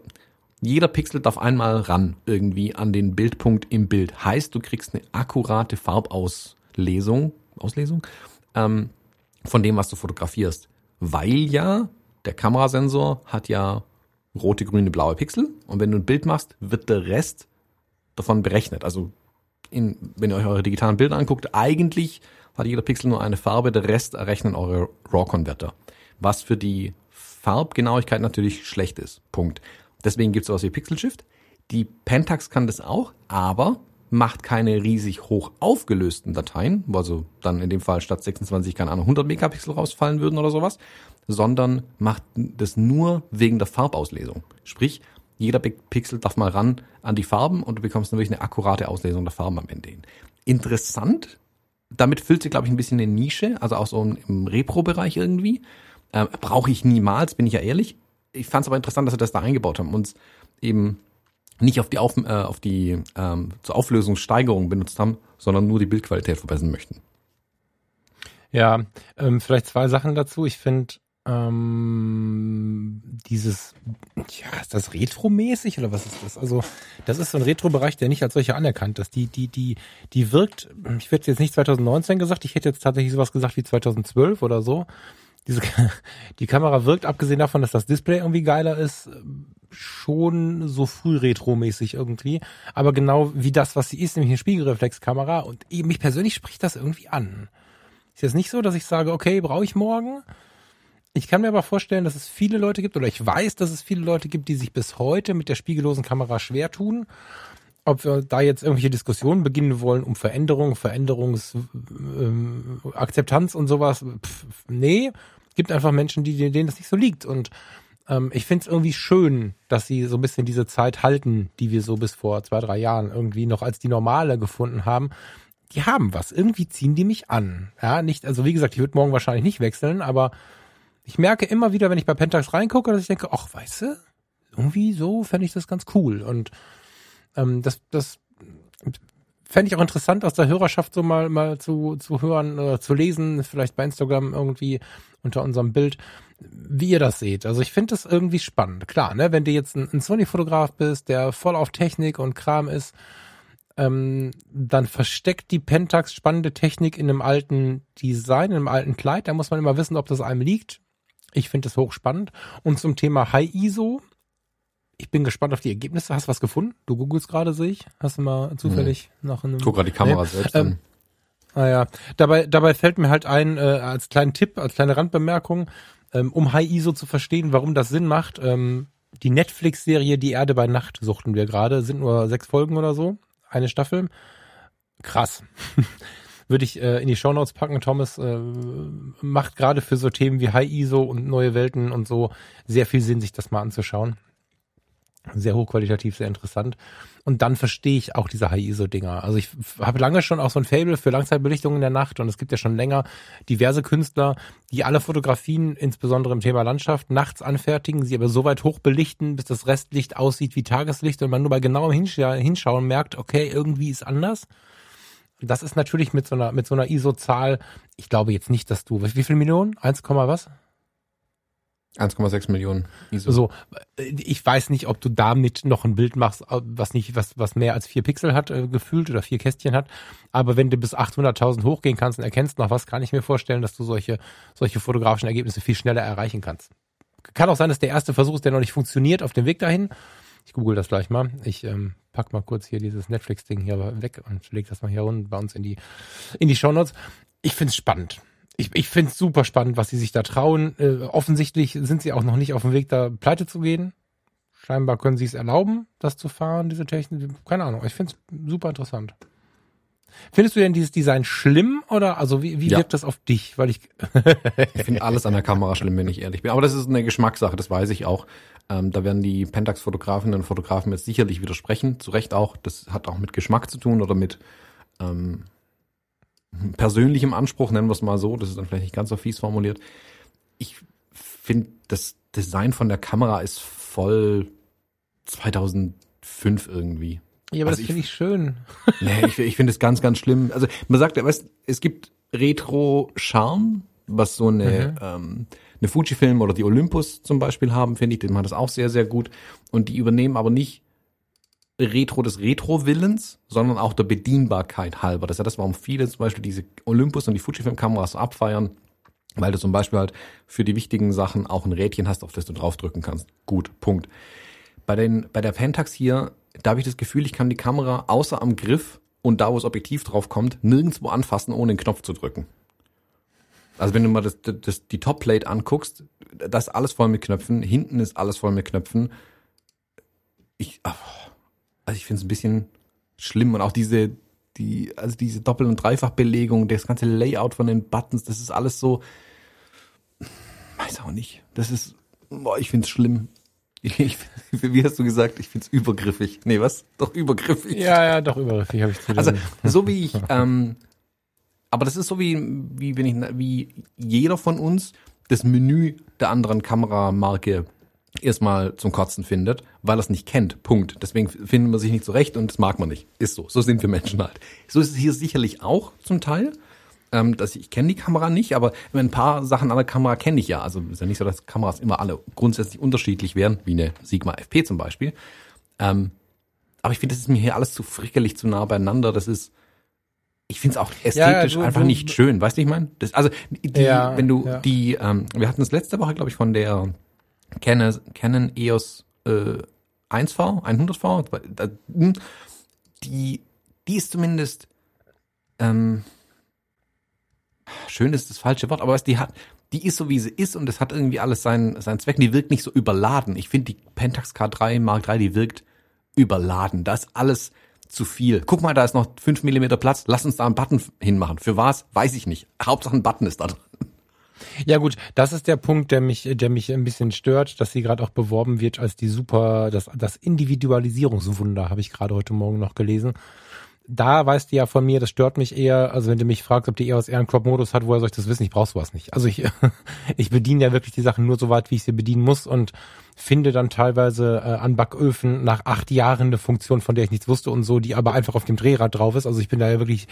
jeder Pixel darf einmal ran irgendwie an den Bildpunkt im Bild. Heißt, du kriegst eine akkurate Farbauslesung, Auslesung ähm, von dem, was du fotografierst. Weil ja der Kamerasensor hat ja rote, grüne, blaue Pixel und wenn du ein Bild machst, wird der Rest davon berechnet. Also in, wenn ihr euch eure digitalen Bilder anguckt, eigentlich hat jeder Pixel nur eine Farbe, der Rest errechnen eure RAW-Converter. Was für die Farbgenauigkeit natürlich schlecht ist. Punkt. Deswegen gibt es sowas wie Pixel Shift. Die Pentax kann das auch, aber macht keine riesig hoch aufgelösten Dateien, also dann in dem Fall statt 26, keine Ahnung, 100 Megapixel rausfallen würden oder sowas, sondern macht das nur wegen der Farbauslesung. Sprich, jeder Pixel darf mal ran an die Farben und du bekommst natürlich eine akkurate Auslesung der Farben am Ende hin. Interessant. Damit füllt sie, glaube ich, ein bisschen eine Nische, also auch so im Repro-Bereich irgendwie. Äh, Brauche ich niemals, bin ich ja ehrlich. Ich fand es aber interessant, dass sie das da eingebaut haben und eben nicht auf die, auf, äh, auf die ähm, zur Auflösungssteigerung benutzt haben, sondern nur die Bildqualität verbessern möchten. Ja, ähm, vielleicht zwei Sachen dazu. Ich finde ähm, dieses, ja, ist das retromäßig oder was ist das? Also, das ist so ein Retro-Bereich, der nicht als solcher anerkannt ist. Die, die, die, die wirkt, ich hätte jetzt nicht 2019 gesagt, ich hätte jetzt tatsächlich sowas gesagt wie 2012 oder so diese, die Kamera wirkt, abgesehen davon, dass das Display irgendwie geiler ist, schon so früh retromäßig irgendwie. Aber genau wie das, was sie ist, nämlich eine Spiegelreflexkamera. Und mich persönlich spricht das irgendwie an. Ist jetzt nicht so, dass ich sage, okay, brauche ich morgen. Ich kann mir aber vorstellen, dass es viele Leute gibt, oder ich weiß, dass es viele Leute gibt, die sich bis heute mit der spiegellosen Kamera schwer tun ob wir da jetzt irgendwelche Diskussionen beginnen wollen um Veränderung, Veränderungsakzeptanz ähm, und sowas. Pff, nee, gibt einfach Menschen, die, denen das nicht so liegt. Und ähm, ich finde es irgendwie schön, dass sie so ein bisschen diese Zeit halten, die wir so bis vor zwei, drei Jahren irgendwie noch als die normale gefunden haben. Die haben was. Irgendwie ziehen die mich an. Ja, nicht, also wie gesagt, ich würde morgen wahrscheinlich nicht wechseln, aber ich merke immer wieder, wenn ich bei Pentax reingucke, dass ich denke, ach, weißt du, irgendwie so fände ich das ganz cool. Und ähm, das, das fände ich auch interessant, aus der Hörerschaft so mal, mal zu, zu hören oder zu lesen, vielleicht bei Instagram irgendwie unter unserem Bild, wie ihr das seht. Also ich finde das irgendwie spannend. Klar, ne, wenn du jetzt ein, ein Sony-Fotograf bist, der voll auf Technik und Kram ist, ähm, dann versteckt die Pentax spannende Technik in einem alten Design, in einem alten Kleid. Da muss man immer wissen, ob das einem liegt. Ich finde das hochspannend. Und zum Thema High ISO, ich bin gespannt auf die Ergebnisse. Hast du was gefunden? Du googelst gerade, sehe ich. Hast du mal zufällig hm. nach einem. Guck gerade die Kamera nee. selbst ähm, an. Naja, ah dabei, dabei fällt mir halt ein, äh, als kleinen Tipp, als kleine Randbemerkung, ähm, um High ISO zu verstehen, warum das Sinn macht. Ähm, die Netflix-Serie Die Erde bei Nacht suchten wir gerade, sind nur sechs Folgen oder so, eine Staffel. Krass. Würde ich äh, in die Shownotes packen. Thomas äh, macht gerade für so Themen wie High ISO und neue Welten und so sehr viel Sinn, sich das mal anzuschauen. Sehr hochqualitativ, sehr interessant. Und dann verstehe ich auch diese High-ISO-Dinger. Also ich habe lange schon auch so ein Fable für Langzeitbelichtung in der Nacht und es gibt ja schon länger diverse Künstler, die alle Fotografien, insbesondere im Thema Landschaft, nachts anfertigen, sie aber so weit hoch belichten, bis das Restlicht aussieht wie Tageslicht und man nur bei genauem Hinschauen merkt, okay, irgendwie ist anders. Das ist natürlich mit so einer, mit so einer ISO-Zahl, ich glaube jetzt nicht, dass du, wie viel Millionen? 1, was? 1,6 Millionen ISO. So, ich weiß nicht, ob du damit noch ein Bild machst, was nicht, was, was mehr als vier Pixel hat, äh, gefühlt oder vier Kästchen hat. Aber wenn du bis 800.000 hochgehen kannst und erkennst noch was, kann ich mir vorstellen, dass du solche, solche fotografischen Ergebnisse viel schneller erreichen kannst. Kann auch sein, dass der erste Versuch ist, der noch nicht funktioniert auf dem Weg dahin. Ich google das gleich mal. Ich ähm, pack mal kurz hier dieses Netflix-Ding hier weg und leg das mal hier unten bei uns in die, in die Shownotes. Ich find's spannend ich, ich finde es super spannend, was sie sich da trauen. Äh, offensichtlich sind sie auch noch nicht auf dem Weg, da pleite zu gehen. Scheinbar können sie es erlauben, das zu fahren, diese Technik. Keine Ahnung. Ich finde es super interessant. Findest du denn dieses Design schlimm oder also wie, wie ja. wirkt das auf dich? Weil ich ich finde alles an der Kamera schlimm, wenn ich ehrlich bin. Aber das ist eine Geschmackssache, das weiß ich auch. Ähm, da werden die Pentax-Fotografinnen und Fotografen jetzt sicherlich widersprechen. Zu Recht auch. Das hat auch mit Geschmack zu tun oder mit ähm, persönlichem Anspruch, nennen wir es mal so, das ist dann vielleicht nicht ganz so fies formuliert. Ich finde, das Design von der Kamera ist voll 2005 irgendwie. Ja, aber also das finde ich schön. Nee, ich, ich finde es ganz, ganz schlimm. Also man sagt ja, weißt, es gibt Retro-Charme, was so eine, mhm. ähm, eine Fujifilm oder die Olympus zum Beispiel haben, finde ich, die machen das auch sehr, sehr gut. Und die übernehmen aber nicht Retro des Retro-Willens, sondern auch der Bedienbarkeit halber. Das ist ja das, warum viele zum Beispiel diese Olympus und die Fujifilm-Kameras abfeiern, weil du zum Beispiel halt für die wichtigen Sachen auch ein Rädchen hast, auf das du draufdrücken kannst. Gut, Punkt. Bei, den, bei der Pentax hier, da habe ich das Gefühl, ich kann die Kamera außer am Griff und da, wo das Objektiv drauf kommt, nirgendwo anfassen, ohne den Knopf zu drücken. Also wenn du mal das, das, die Topplate anguckst, das ist alles voll mit Knöpfen, hinten ist alles voll mit Knöpfen. Ich, oh, also ich finde es ein bisschen schlimm und auch diese, die, also diese Doppel- und Dreifachbelegung, das ganze Layout von den Buttons, das ist alles so, weiß auch nicht. Das ist, boah, ich finde es schlimm. Ich, wie hast du gesagt? Ich finde es übergriffig. Nee, was? Doch übergriffig. Ja, ja, doch übergriffig habe ich zu Also so wie ich, ähm, aber das ist so wie, wie wenn ich, wie jeder von uns das Menü der anderen Kameramarke erstmal zum Kotzen findet, weil er es nicht kennt. Punkt. Deswegen finden wir sich nicht zurecht und das mag man nicht. Ist so. So sind wir Menschen halt. So ist es hier sicherlich auch zum Teil. Ähm, dass ich, ich kenne die Kamera nicht, aber ein paar Sachen an der Kamera kenne ich ja. Also ist ja nicht so, dass Kameras immer alle grundsätzlich unterschiedlich wären, wie eine Sigma FP zum Beispiel. Ähm, aber ich finde, das ist mir hier alles zu frickelig, zu nah beieinander. Das ist, ich finde es auch ästhetisch ja, du, einfach du, nicht schön. Weißt du, ich meine? Also die, ja, wenn du ja. die, ähm, wir hatten es letzte Woche, glaube ich, von der Canon, Canon EOS äh, 1V, 100V, hm, die, die ist zumindest, ähm, schön ist das falsche Wort, aber was die hat, die ist so wie sie ist und es hat irgendwie alles seinen, seinen Zweck. Die wirkt nicht so überladen. Ich finde die Pentax K3 Mark III, die wirkt überladen. Da ist alles zu viel. Guck mal, da ist noch 5 mm Platz. Lass uns da einen Button hinmachen. Für was? Weiß ich nicht. Hauptsache ein Button ist da drin. Ja gut, das ist der Punkt, der mich, der mich ein bisschen stört, dass sie gerade auch beworben wird als die super, das, das Individualisierungswunder, habe ich gerade heute Morgen noch gelesen. Da weißt du ja von mir, das stört mich eher, also wenn du mich fragst, ob die EOS eher einen Crop-Modus hat, woher soll ich das wissen? Ich brauch sowas nicht. Also ich, ich bediene ja wirklich die Sachen nur so weit, wie ich sie bedienen muss und finde dann teilweise äh, an Backöfen nach acht Jahren eine Funktion, von der ich nichts wusste und so, die aber einfach auf dem Drehrad drauf ist. Also ich bin da ja wirklich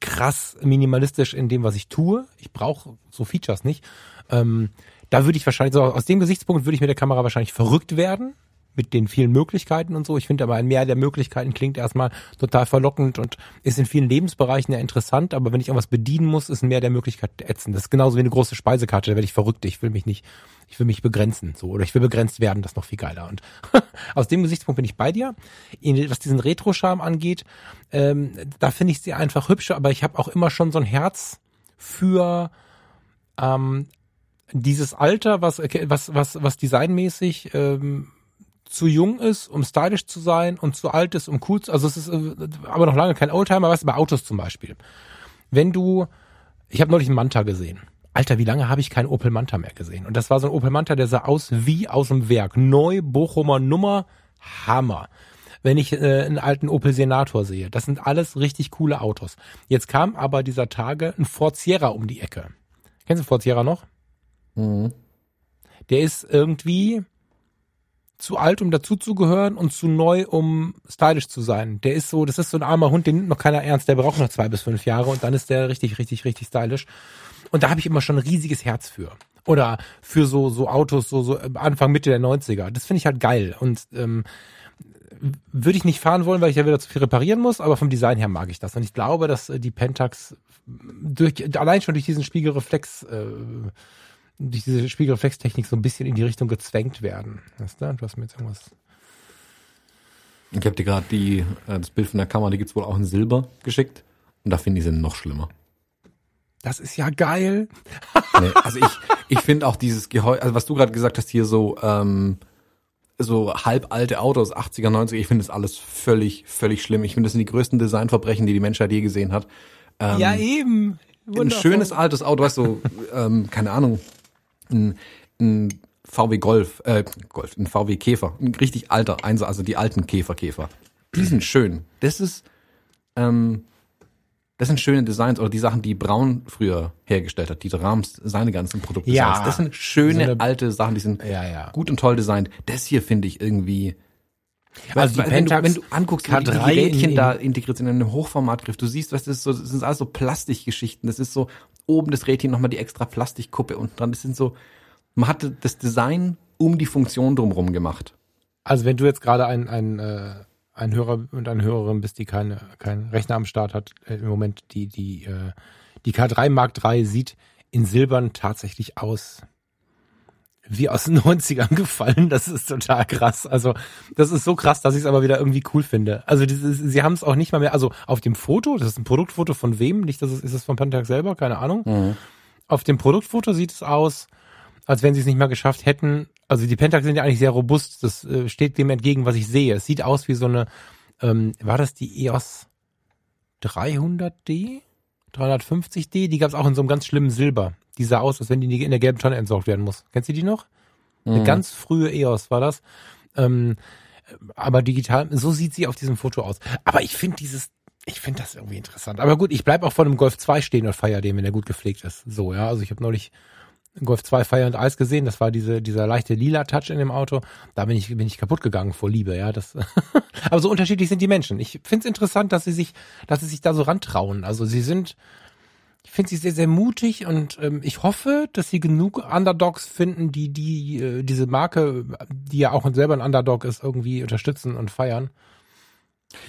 krass minimalistisch in dem, was ich tue. Ich brauche so Features nicht. Ähm, da würde ich wahrscheinlich, so aus dem Gesichtspunkt würde ich mit der Kamera wahrscheinlich verrückt werden, mit den vielen Möglichkeiten und so. Ich finde aber ein Mehr der Möglichkeiten klingt erstmal total verlockend und ist in vielen Lebensbereichen ja interessant, aber wenn ich irgendwas bedienen muss, ist ein Mehr der Möglichkeiten ätzend. Das ist genauso wie eine große Speisekarte, da werde ich verrückt. Ich will mich nicht, ich will mich begrenzen, so, oder ich will begrenzt werden, das ist noch viel geiler. Und aus dem Gesichtspunkt bin ich bei dir. Was diesen Retro-Charme angeht, ähm, da finde ich sie einfach hübscher, aber ich habe auch immer schon so ein Herz für ähm, dieses Alter, was, was, was, was designmäßig ähm, zu jung ist, um stylisch zu sein und zu alt ist, um cool zu, also es ist äh, aber noch lange kein Oldtimer, weißt du, bei Autos zum Beispiel. Wenn du, ich habe neulich einen Manta gesehen. Alter, wie lange habe ich keinen Opel Manta mehr gesehen? Und das war so ein Opel Manta, der sah aus wie aus dem Werk. Neu, Bochumer Nummer, Hammer. Wenn ich äh, einen alten Opel Senator sehe, das sind alles richtig coole Autos. Jetzt kam aber dieser Tage ein Ford Sierra um die Ecke. Kennst du Ford Sierra noch? Mhm. Der ist irgendwie zu alt, um dazuzugehören und zu neu, um stylisch zu sein. Der ist so, das ist so ein armer Hund, den nimmt noch keiner ernst. Der braucht noch zwei bis fünf Jahre und dann ist der richtig, richtig, richtig stylisch. Und da habe ich immer schon ein riesiges Herz für. Oder für so, so Autos, so, so Anfang, Mitte der 90er. Das finde ich halt geil. Und ähm, würde ich nicht fahren wollen, weil ich ja wieder zu viel reparieren muss, aber vom Design her mag ich das. Und ich glaube, dass äh, die Pentax durch, allein schon durch diesen Spiegelreflex äh, durch diese Spiegelreflextechnik so ein bisschen in die Richtung gezwängt werden. Weißt du? Du hast mir jetzt irgendwas. Ich habe dir gerade die äh, das Bild von der Kamera, die gibt's wohl auch in Silber geschickt und da finde ich sie noch schlimmer. Das ist ja geil. nee, also ich ich finde auch dieses Gehäuse, also was du gerade gesagt hast hier so ähm, so halbalte Autos, 80er, 90er, ich finde das alles völlig, völlig schlimm. Ich finde, das sind die größten Designverbrechen, die die Menschheit je gesehen hat. Ähm, ja, eben. Wundervoll. Ein schönes altes Auto, weißt du, ähm, keine Ahnung, ein, ein VW Golf, äh, Golf, ein VW Käfer, ein richtig alter, also die alten Käfer Käfer. Die sind schön. Das ist, ähm, das sind schöne Designs oder die Sachen, die Braun früher hergestellt hat, die Rams, seine ganzen Produkte. Ja, das sind schöne so alte Sachen, die sind ja, ja. gut und toll designt. Das hier finde ich irgendwie also die wenn, du, wenn du anguckst, K3 wie die Rädchen in, da integriert sind in einem Hochformatgriff, du siehst, was das ist so, das sind alles so Plastikgeschichten. Das ist so oben das Rädchen nochmal die extra Plastikkuppe unten dran. Das sind so, man hatte das Design um die Funktion drumherum gemacht. Also wenn du jetzt gerade ein, ein, äh, ein Hörer und eine Hörerin bist, die keine, keinen Rechner am Start hat, äh, im Moment die, die, äh, die K3 Mark III sieht in Silbern tatsächlich aus wie aus den 90ern gefallen. Das ist total krass. Also, das ist so krass, dass ich es aber wieder irgendwie cool finde. Also, dieses, sie haben es auch nicht mal mehr, also auf dem Foto, das ist ein Produktfoto von wem? Nicht, dass es ist es von Pentax selber, keine Ahnung. Mhm. Auf dem Produktfoto sieht es aus, als wenn sie es nicht mal geschafft hätten. Also die Pentax sind ja eigentlich sehr robust. Das äh, steht dem entgegen, was ich sehe. Es sieht aus wie so eine, ähm, war das die EOS 300D? 350D? Die gab es auch in so einem ganz schlimmen Silber. Die sah aus, als wenn die in der gelben Tonne entsorgt werden muss. Kennst du die noch? Mhm. Eine ganz frühe EOS war das. Ähm, aber digital, so sieht sie auf diesem Foto aus. Aber ich finde dieses, ich finde das irgendwie interessant. Aber gut, ich bleib auch vor einem Golf 2 stehen und feier den, wenn der gut gepflegt ist. So, ja. Also ich habe neulich Golf 2 Fire und Eis gesehen. Das war diese, dieser leichte lila Touch in dem Auto. Da bin ich, bin ich kaputt gegangen vor Liebe, ja. Das, aber so unterschiedlich sind die Menschen. Ich finde es interessant, dass sie sich, dass sie sich da so rantrauen. Also sie sind, ich finde sie sehr, sehr mutig und ähm, ich hoffe, dass sie genug Underdogs finden, die die äh, diese Marke, die ja auch selber ein Underdog ist, irgendwie unterstützen und feiern.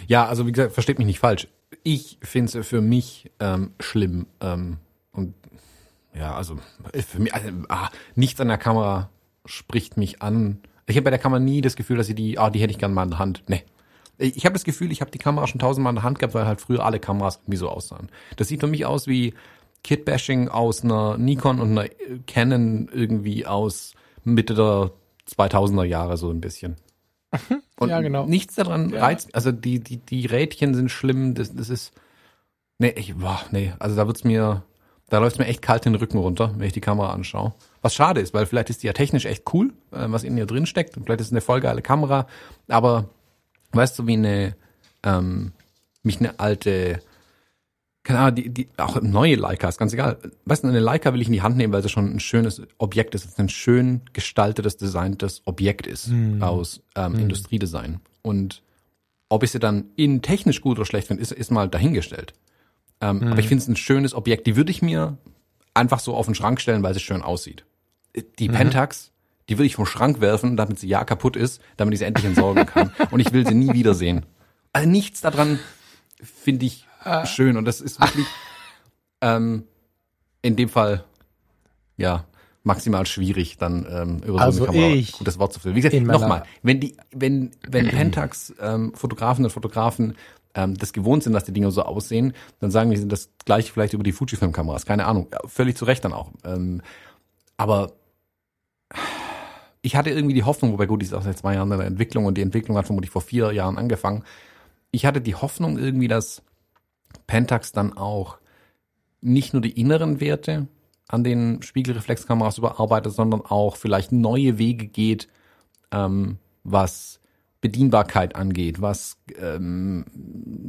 Ja, also wie gesagt, versteht mich nicht falsch. Ich finde es für mich ähm, schlimm ähm, und ja, also für mich also, ah, nichts an der Kamera spricht mich an. Ich habe bei der Kamera nie das Gefühl, dass sie die, ah, die hätte ich gern mal in der Hand. Nee, ich habe das Gefühl, ich habe die Kamera schon tausendmal in der Hand gehabt, weil halt früher alle Kameras irgendwie so aussahen. Das sieht für mich aus wie Kit-Bashing aus einer Nikon und einer Canon irgendwie aus Mitte der 2000er Jahre so ein bisschen. Und ja, genau. nichts daran ja. reizt, also die, die, die Rädchen sind schlimm, das, das ist, nee, ich, boah, nee, also da wird's mir, da läuft's mir echt kalt den Rücken runter, wenn ich die Kamera anschaue. Was schade ist, weil vielleicht ist die ja technisch echt cool, äh, was in ihr drin steckt, und vielleicht ist es eine voll geile Kamera, aber weißt du, wie eine, ähm, mich eine alte, keine Ahnung, die, die, auch neue Leica ist ganz egal. Weißt du, eine Leica will ich in die Hand nehmen, weil sie schon ein schönes Objekt ist. Es ist ein schön gestaltetes, designtes Objekt ist mm. aus ähm, mm. Industriedesign. Und ob ich sie dann in technisch gut oder schlecht finde, ist, ist mal dahingestellt. Ähm, mm. Aber ich finde es ein schönes Objekt. Die würde ich mir einfach so auf den Schrank stellen, weil sie schön aussieht. Die mhm. Pentax die will ich vom Schrank werfen, damit sie ja kaputt ist, damit ich sie endlich entsorgen kann. Und ich will sie nie wiedersehen. Also nichts daran finde ich äh. schön. Und das ist wirklich ähm, in dem Fall ja maximal schwierig, dann ähm, über so also eine Kamera ich gutes Wort zu finden. Wie gesagt, nochmal, wenn die, wenn, wenn Pentax ähm, Fotografen und Fotografen ähm, das gewohnt sind, dass die Dinge so aussehen, dann sagen die, sind das gleiche vielleicht über die Fujifilm-Kameras. Keine Ahnung. Ja, völlig zu Recht dann auch. Ähm, aber ich hatte irgendwie die Hoffnung, wobei gut, die ist auch seit zwei Jahren in der Entwicklung und die Entwicklung hat vermutlich vor vier Jahren angefangen. Ich hatte die Hoffnung irgendwie, dass Pentax dann auch nicht nur die inneren Werte an den Spiegelreflexkameras überarbeitet, sondern auch vielleicht neue Wege geht, ähm, was Bedienbarkeit angeht, was ähm,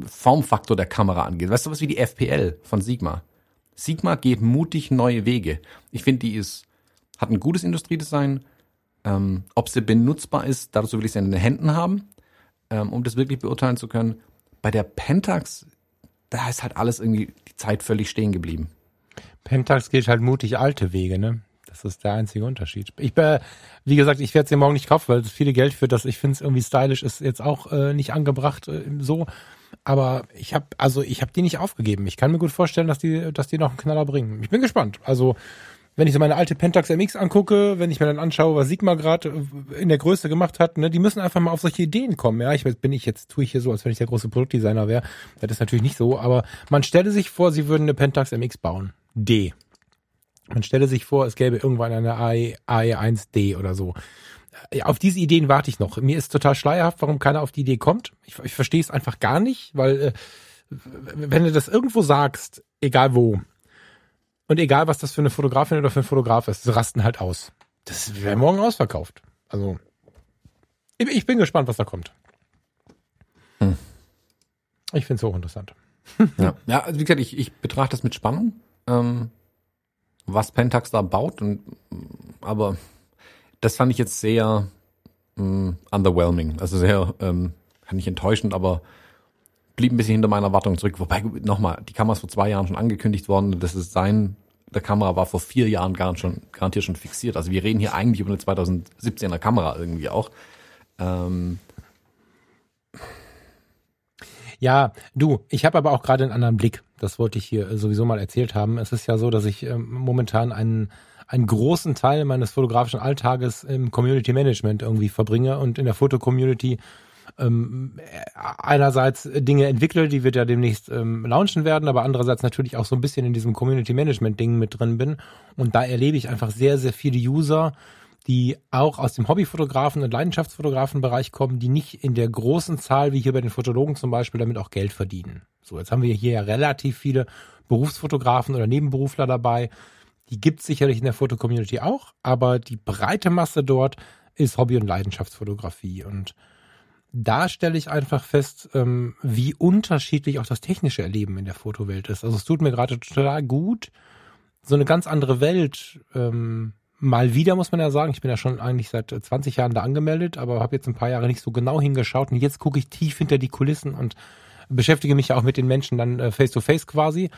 Formfaktor der Kamera angeht. Weißt du was wie die FPL von Sigma? Sigma geht mutig neue Wege. Ich finde, die ist hat ein gutes Industriedesign. Ähm, ob sie benutzbar ist, dazu will ich sie in den Händen haben, ähm, um das wirklich beurteilen zu können. Bei der Pentax, da ist halt alles irgendwie die Zeit völlig stehen geblieben. Pentax geht halt mutig alte Wege, ne? Das ist der einzige Unterschied. Ich bin, wie gesagt, ich werde sie morgen nicht kaufen, weil es viele Geld für das. Ich finde es irgendwie stylisch, ist jetzt auch äh, nicht angebracht äh, so. Aber ich habe, also ich habe die nicht aufgegeben. Ich kann mir gut vorstellen, dass die, dass die noch einen Knaller bringen. Ich bin gespannt. Also wenn ich so meine alte Pentax MX angucke, wenn ich mir dann anschaue, was Sigma gerade äh, in der Größe gemacht hat, ne, die müssen einfach mal auf solche Ideen kommen. Ja, ich bin ich jetzt tue ich hier so, als wenn ich der große Produktdesigner wäre. Das ist natürlich nicht so, aber man stelle sich vor, sie würden eine Pentax MX bauen. D. Man stelle sich vor, es gäbe irgendwann eine AE, AE1D oder so. Auf diese Ideen warte ich noch. Mir ist total schleierhaft, warum keiner auf die Idee kommt. Ich, ich verstehe es einfach gar nicht, weil äh, wenn du das irgendwo sagst, egal wo, und egal was das für eine Fotografin oder für ein Fotograf ist, sie rasten halt aus. Das wäre morgen ausverkauft. Also ich, ich, bin gespannt, was da kommt. Hm. Ich finde es hochinteressant. Ja. ja, also wie gesagt, ich, ich betrachte das mit Spannung. Ähm, was Pentax da baut. Und, aber das fand ich jetzt sehr mm, underwhelming. Also sehr, ähm, nicht enttäuschend, aber blieb ein bisschen hinter meiner Erwartung zurück. Wobei, nochmal, die Kamera ist vor zwei Jahren schon angekündigt worden. Das Design der Kamera war vor vier Jahren gar schon, garantiert schon fixiert. Also wir reden hier eigentlich über eine 2017er Kamera irgendwie auch. Ähm, ja, du, ich habe aber auch gerade einen anderen Blick. Das wollte ich hier sowieso mal erzählt haben. Es ist ja so, dass ich ähm, momentan einen, einen großen Teil meines fotografischen Alltages im Community Management irgendwie verbringe und in der Foto-Community ähm, einerseits Dinge entwickle, die wir ja demnächst ähm, launchen werden, aber andererseits natürlich auch so ein bisschen in diesem Community Management Ding mit drin bin. Und da erlebe ich einfach sehr, sehr viele User, die auch aus dem Hobbyfotografen- und Leidenschaftsfotografenbereich kommen, die nicht in der großen Zahl, wie hier bei den Fotologen zum Beispiel, damit auch Geld verdienen. So, jetzt haben wir hier ja relativ viele Berufsfotografen oder Nebenberufler dabei. Die gibt es sicherlich in der Fotocommunity auch, aber die breite Masse dort ist Hobby- und Leidenschaftsfotografie. Und da stelle ich einfach fest, ähm, wie unterschiedlich auch das technische Erleben in der Fotowelt ist. Also es tut mir gerade total gut, so eine ganz andere Welt ähm, mal wieder, muss man ja sagen. Ich bin ja schon eigentlich seit 20 Jahren da angemeldet, aber habe jetzt ein paar Jahre nicht so genau hingeschaut. Und jetzt gucke ich tief hinter die Kulissen und beschäftige mich ja auch mit den Menschen dann äh, face to face quasi.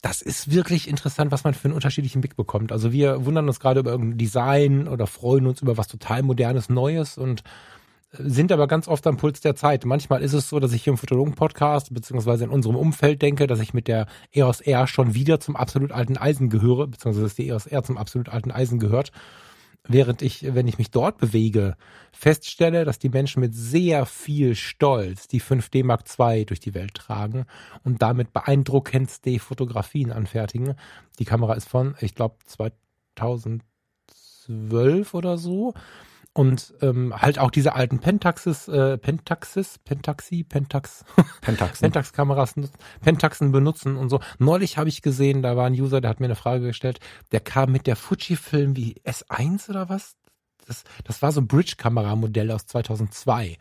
Das ist wirklich interessant, was man für einen unterschiedlichen Blick bekommt. Also wir wundern uns gerade über irgendein Design oder freuen uns über was total modernes, Neues und sind aber ganz oft am Puls der Zeit. Manchmal ist es so, dass ich hier im Fotologen-Podcast beziehungsweise in unserem Umfeld denke, dass ich mit der EOS R schon wieder zum absolut alten Eisen gehöre, beziehungsweise dass die EOS R zum absolut alten Eisen gehört. Während ich, wenn ich mich dort bewege, feststelle, dass die Menschen mit sehr viel Stolz die 5D Mark II durch die Welt tragen und damit beeindruckendste Fotografien anfertigen. Die Kamera ist von, ich glaube, 2012 oder so und ähm, halt auch diese alten Pentaxis, äh, Pentaxis, Pentaxi, Pentax, Pentaxen. Pentax-Kameras, Pentaxen benutzen und so. Neulich habe ich gesehen, da war ein User, der hat mir eine Frage gestellt, der kam mit der Fujifilm wie S1 oder was? Das, das war so ein Bridge-Kameramodell aus 2002.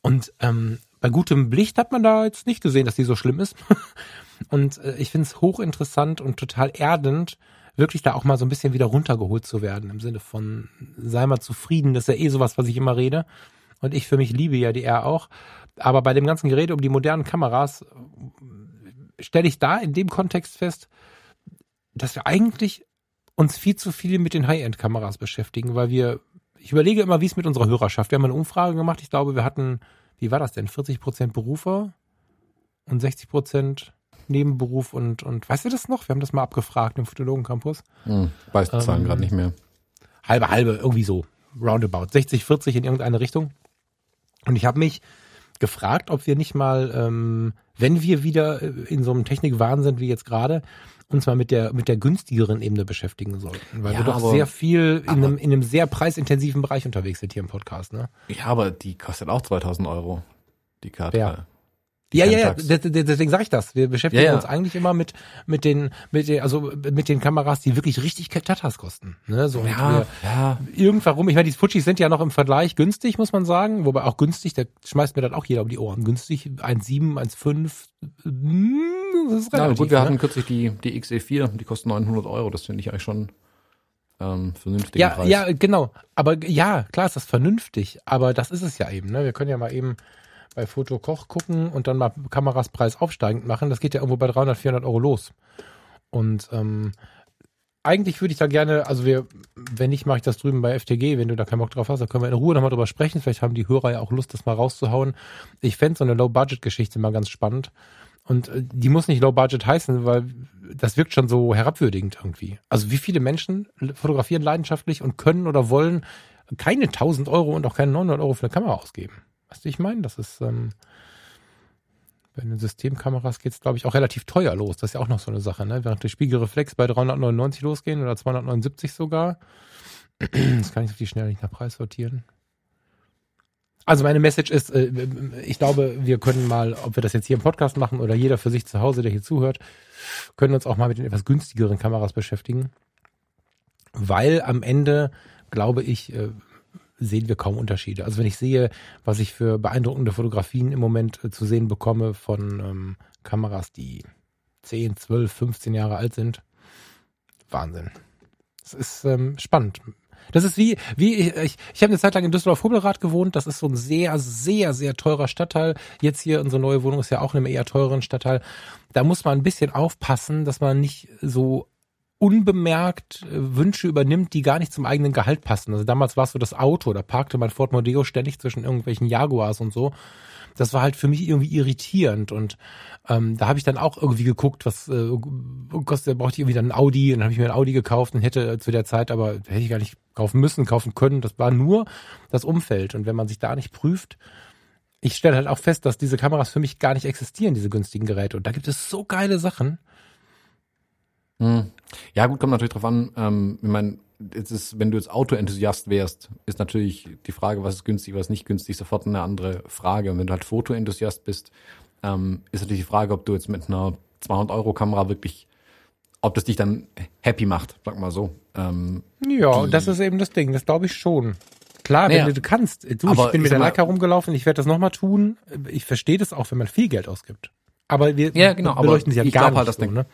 Und ähm, bei gutem Licht hat man da jetzt nicht gesehen, dass die so schlimm ist. und äh, ich finde es hochinteressant und total erdend, wirklich da auch mal so ein bisschen wieder runtergeholt zu werden, im Sinne von, sei mal zufrieden, das ist ja eh sowas, was ich immer rede. Und ich für mich liebe ja die R auch. Aber bei dem ganzen Gerät um die modernen Kameras stelle ich da in dem Kontext fest, dass wir eigentlich uns viel zu viel mit den High-End-Kameras beschäftigen, weil wir, ich überlege immer, wie es mit unserer Hörerschaft. Wir haben eine Umfrage gemacht. Ich glaube, wir hatten, wie war das denn? 40 Prozent Berufer und 60 Prozent Nebenberuf und, und weißt du das noch? Wir haben das mal abgefragt im Fotologen-Campus. Hm, weiß die Zahlen ähm, gerade nicht mehr. Halbe, halbe, irgendwie so. Roundabout. 60, 40 in irgendeine Richtung. Und ich habe mich gefragt, ob wir nicht mal, ähm, wenn wir wieder in so einem Technikwahn sind wie jetzt gerade, uns mal mit der mit der günstigeren Ebene beschäftigen sollten, weil ja, wir doch aber, sehr viel in einem, in einem sehr preisintensiven Bereich unterwegs sind hier im Podcast. Ne? Ja, aber die kostet auch 2000 Euro, die Karte. Ja Ja, ja, ja, deswegen sage ich das. Wir beschäftigen ja, ja. uns eigentlich immer mit mit den mit den also mit den Kameras, die wirklich richtig Tatas kosten. Ne? So ja, ja. irgendwann Ich meine, die Fujis sind ja noch im Vergleich günstig, muss man sagen. Wobei auch günstig, da schmeißt mir dann auch jeder um die Ohren. Günstig 1,7, 1,5. Hm, das ist relativ, ja, gut, wir ne? hatten kürzlich die die XE4, die kosten 900 Euro. Das finde ich eigentlich schon ähm, vernünftig. Ja, Preis. ja, genau. Aber ja, klar ist das vernünftig. Aber das ist es ja eben. Ne? Wir können ja mal eben bei Fotokoch gucken und dann mal Kameras Preis aufsteigend machen. Das geht ja irgendwo bei 300, 400 Euro los. Und ähm, eigentlich würde ich da gerne, also wir, wenn nicht, mache ich das drüben bei FTG, wenn du da keinen Bock drauf hast, dann können wir in Ruhe nochmal drüber sprechen. Vielleicht haben die Hörer ja auch Lust, das mal rauszuhauen. Ich fände so eine Low-Budget-Geschichte mal ganz spannend. Und äh, die muss nicht Low-Budget heißen, weil das wirkt schon so herabwürdigend irgendwie. Also wie viele Menschen fotografieren leidenschaftlich und können oder wollen keine 1000 Euro und auch keine 900 Euro für eine Kamera ausgeben? Weißt du, ich meine, das ist, ähm, bei den Systemkameras geht es, glaube ich, auch relativ teuer los. Das ist ja auch noch so eine Sache, ne? Während der Spiegelreflex bei 399 losgehen oder 279 sogar. Das kann ich auf die Schnelle nicht nach Preis sortieren. Also meine Message ist, äh, ich glaube, wir können mal, ob wir das jetzt hier im Podcast machen oder jeder für sich zu Hause, der hier zuhört, können uns auch mal mit den etwas günstigeren Kameras beschäftigen. Weil am Ende, glaube ich, äh, sehen wir kaum Unterschiede. Also wenn ich sehe, was ich für beeindruckende Fotografien im Moment äh, zu sehen bekomme von ähm, Kameras, die 10, 12, 15 Jahre alt sind, Wahnsinn. Es ist ähm, spannend. Das ist wie, wie ich, ich, ich habe eine Zeit lang in Düsseldorf-Hobelrad gewohnt. Das ist so ein sehr, sehr, sehr teurer Stadtteil. Jetzt hier unsere neue Wohnung ist ja auch in einem eher teureren Stadtteil. Da muss man ein bisschen aufpassen, dass man nicht so unbemerkt äh, Wünsche übernimmt, die gar nicht zum eigenen Gehalt passen. Also damals war es so das Auto, da parkte mein Ford Mondeo ständig zwischen irgendwelchen Jaguars und so. Das war halt für mich irgendwie irritierend und ähm, da habe ich dann auch irgendwie geguckt, was äh, kostet, brauchte ich irgendwie dann ein Audi und dann habe ich mir ein Audi gekauft und hätte zu der Zeit aber hätte ich gar nicht kaufen müssen, kaufen können. Das war nur das Umfeld und wenn man sich da nicht prüft, ich stelle halt auch fest, dass diese Kameras für mich gar nicht existieren, diese günstigen Geräte und da gibt es so geile Sachen. Hm. Ja, gut, kommt natürlich drauf an. Ähm, ich meine, jetzt ist, wenn du jetzt Autoenthusiast wärst, ist natürlich die Frage, was ist günstig, was ist nicht günstig, sofort eine andere Frage. Und wenn du halt Fotoenthusiast bist, ähm, ist natürlich die Frage, ob du jetzt mit einer 200 Euro Kamera wirklich, ob das dich dann happy macht, sag mal so. Ähm, ja, das ist eben das Ding, das glaube ich schon. Klar, naja, wenn du, du kannst. Du, ich bin mit der Leica rumgelaufen, ich werde das nochmal tun. Ich verstehe das auch, wenn man viel Geld ausgibt. Aber wir ja, genau, beleuchten sie ja gar nicht halt, so, ne?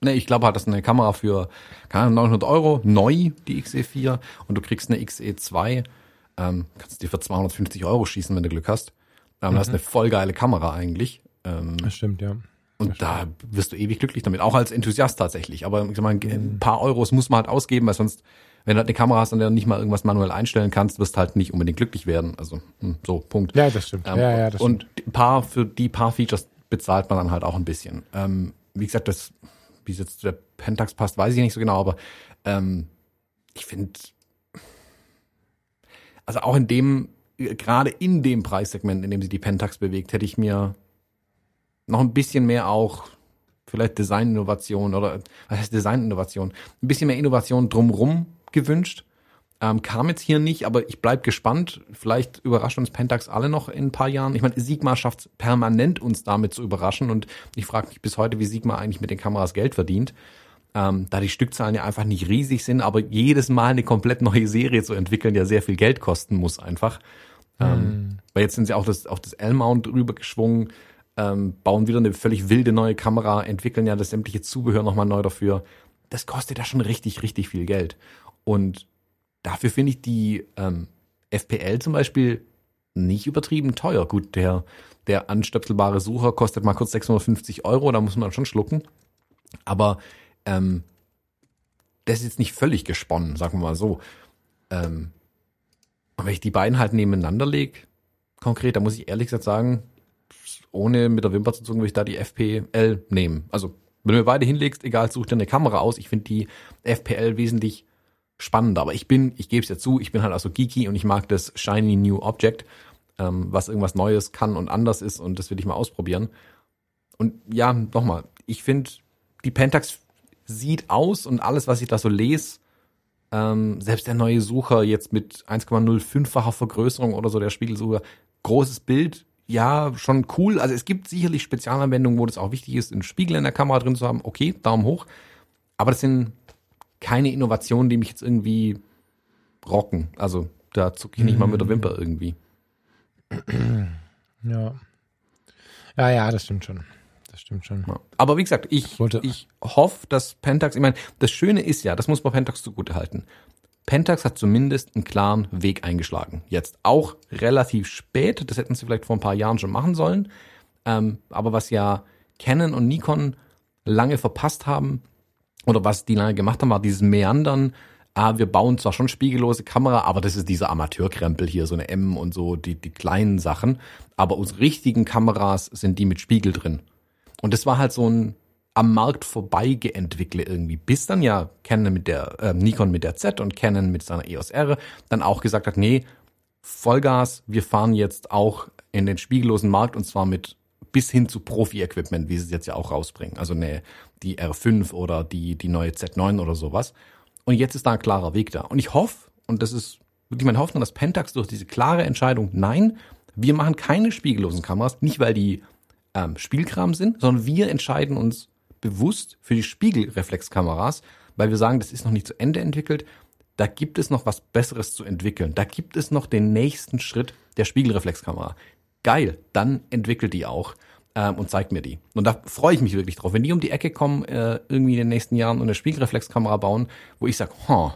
Ne, ich glaube halt, das ist eine Kamera für keine 900 Euro, neu, die XE4, und du kriegst eine XE2, ähm, kannst die für 250 Euro schießen, wenn du Glück hast. Ähm, mhm. Das ist eine voll geile Kamera eigentlich. Ähm, das stimmt, ja. Und das da stimmt. wirst du ewig glücklich damit, auch als Enthusiast tatsächlich. Aber ich sag mal, ein mhm. paar Euros muss man halt ausgeben, weil sonst, wenn du halt eine Kamera hast, an der du nicht mal irgendwas manuell einstellen kannst, wirst du halt nicht unbedingt glücklich werden. Also hm, so, Punkt. Ja, das stimmt. Ähm, ja, ja, das und stimmt. ein paar, für die paar Features bezahlt man dann halt auch ein bisschen. Ähm, wie gesagt, das wie es jetzt zu der Pentax passt, weiß ich nicht so genau, aber ähm, ich finde, also auch in dem, gerade in dem Preissegment, in dem sich die Pentax bewegt, hätte ich mir noch ein bisschen mehr auch vielleicht Designinnovation oder was heißt Designinnovation? Ein bisschen mehr Innovation drumrum gewünscht. Ähm, kam jetzt hier nicht, aber ich bleib gespannt. Vielleicht überrascht uns Pentax alle noch in ein paar Jahren. Ich meine, Sigma schafft permanent, uns damit zu überraschen. Und ich frage mich bis heute, wie Sigma eigentlich mit den Kameras Geld verdient. Ähm, da die Stückzahlen ja einfach nicht riesig sind, aber jedes Mal eine komplett neue Serie zu entwickeln, ja sehr viel Geld kosten muss einfach. Ähm, hm. weil jetzt sind sie auch das, auf das L-Mount rübergeschwungen, ähm, bauen wieder eine völlig wilde neue Kamera, entwickeln ja das sämtliche Zubehör nochmal neu dafür. Das kostet ja schon richtig, richtig viel Geld. Und Dafür finde ich die ähm, FPL zum Beispiel nicht übertrieben teuer. Gut, der, der anstöpselbare Sucher kostet mal kurz 650 Euro, da muss man schon schlucken. Aber ähm, das ist jetzt nicht völlig gesponnen, sagen wir mal so. Ähm, und wenn ich die beiden halt nebeneinander lege, konkret, da muss ich ehrlich gesagt sagen, ohne mit der Wimper zu zucken, würde ich da die FPL nehmen. Also, wenn du mir beide hinlegst, egal, such dir eine Kamera aus. Ich finde die FPL wesentlich spannender. Aber ich bin, ich gebe es ja zu, ich bin halt auch so geeky und ich mag das Shiny New Object, ähm, was irgendwas Neues kann und anders ist und das will ich mal ausprobieren. Und ja, nochmal, ich finde, die Pentax sieht aus und alles, was ich da so lese, ähm, selbst der neue Sucher jetzt mit 1,05-facher Vergrößerung oder so, der Spiegelsucher, großes Bild, ja, schon cool. Also es gibt sicherlich Spezialanwendungen, wo das auch wichtig ist, einen Spiegel in der Kamera drin zu haben. Okay, Daumen hoch. Aber das sind keine Innovationen, die mich jetzt irgendwie rocken. Also da zucke ich nicht mal mit der Wimper irgendwie. Ja. Ja, ja, das stimmt schon. Das stimmt schon. Ja. Aber wie gesagt, ich, ich hoffe, dass Pentax, ich meine, das Schöne ist ja, das muss man Pentax zugute halten. Pentax hat zumindest einen klaren Weg eingeschlagen. Jetzt auch relativ spät, das hätten sie vielleicht vor ein paar Jahren schon machen sollen. Ähm, aber was ja Canon und Nikon lange verpasst haben, oder was die lange gemacht haben, war dieses Meandern. Ah, wir bauen zwar schon spiegellose Kamera, aber das ist dieser Amateurkrempel hier, so eine M und so, die, die kleinen Sachen. Aber unsere richtigen Kameras sind die mit Spiegel drin. Und das war halt so ein am Markt vorbei geentwickle irgendwie, bis dann ja Canon mit der äh, Nikon mit der Z und Canon mit seiner EOS R dann auch gesagt hat, nee, Vollgas, wir fahren jetzt auch in den spiegellosen Markt und zwar mit bis hin zu Profi-Equipment, wie sie es jetzt ja auch rausbringen. Also ne, die R5 oder die, die neue Z9 oder sowas. Und jetzt ist da ein klarer Weg da. Und ich hoffe, und das ist wirklich meine Hoffnung, dass Pentax durch diese klare Entscheidung, nein, wir machen keine spiegellosen Kameras, nicht weil die ähm, Spielkram sind, sondern wir entscheiden uns bewusst für die Spiegelreflexkameras, weil wir sagen, das ist noch nicht zu Ende entwickelt. Da gibt es noch was Besseres zu entwickeln. Da gibt es noch den nächsten Schritt der Spiegelreflexkamera. Geil, dann entwickelt die auch ähm, und zeigt mir die. Und da freue ich mich wirklich drauf. Wenn die um die Ecke kommen, äh, irgendwie in den nächsten Jahren und eine Spiegelreflexkamera bauen, wo ich sage, huh,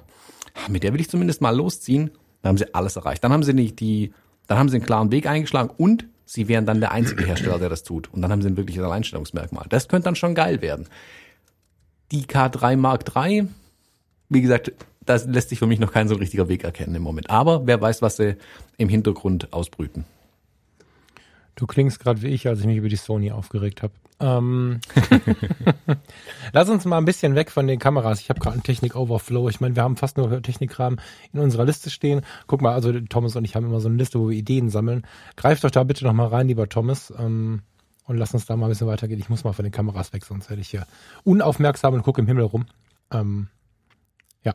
mit der will ich zumindest mal losziehen, dann haben sie alles erreicht. Dann haben sie nicht die, dann haben sie einen klaren Weg eingeschlagen und sie wären dann der einzige Hersteller, der das tut. Und dann haben sie ein wirkliches Alleinstellungsmerkmal. Das könnte dann schon geil werden. Die K3 Mark III, wie gesagt, das lässt sich für mich noch kein so richtiger Weg erkennen im Moment. Aber wer weiß, was sie im Hintergrund ausbrüten. Du klingst gerade wie ich, als ich mich über die Sony aufgeregt habe. Ähm, Lass uns mal ein bisschen weg von den Kameras. Ich habe gerade einen Technik-Overflow. Ich meine, wir haben fast nur Technikrahmen in unserer Liste stehen. Guck mal, also Thomas und ich haben immer so eine Liste, wo wir Ideen sammeln. Greift doch da bitte noch mal rein, lieber Thomas. Ähm, und lass uns da mal ein bisschen weitergehen. Ich muss mal von den Kameras weg, sonst werde ich hier unaufmerksam und gucke im Himmel rum. Ähm, ja.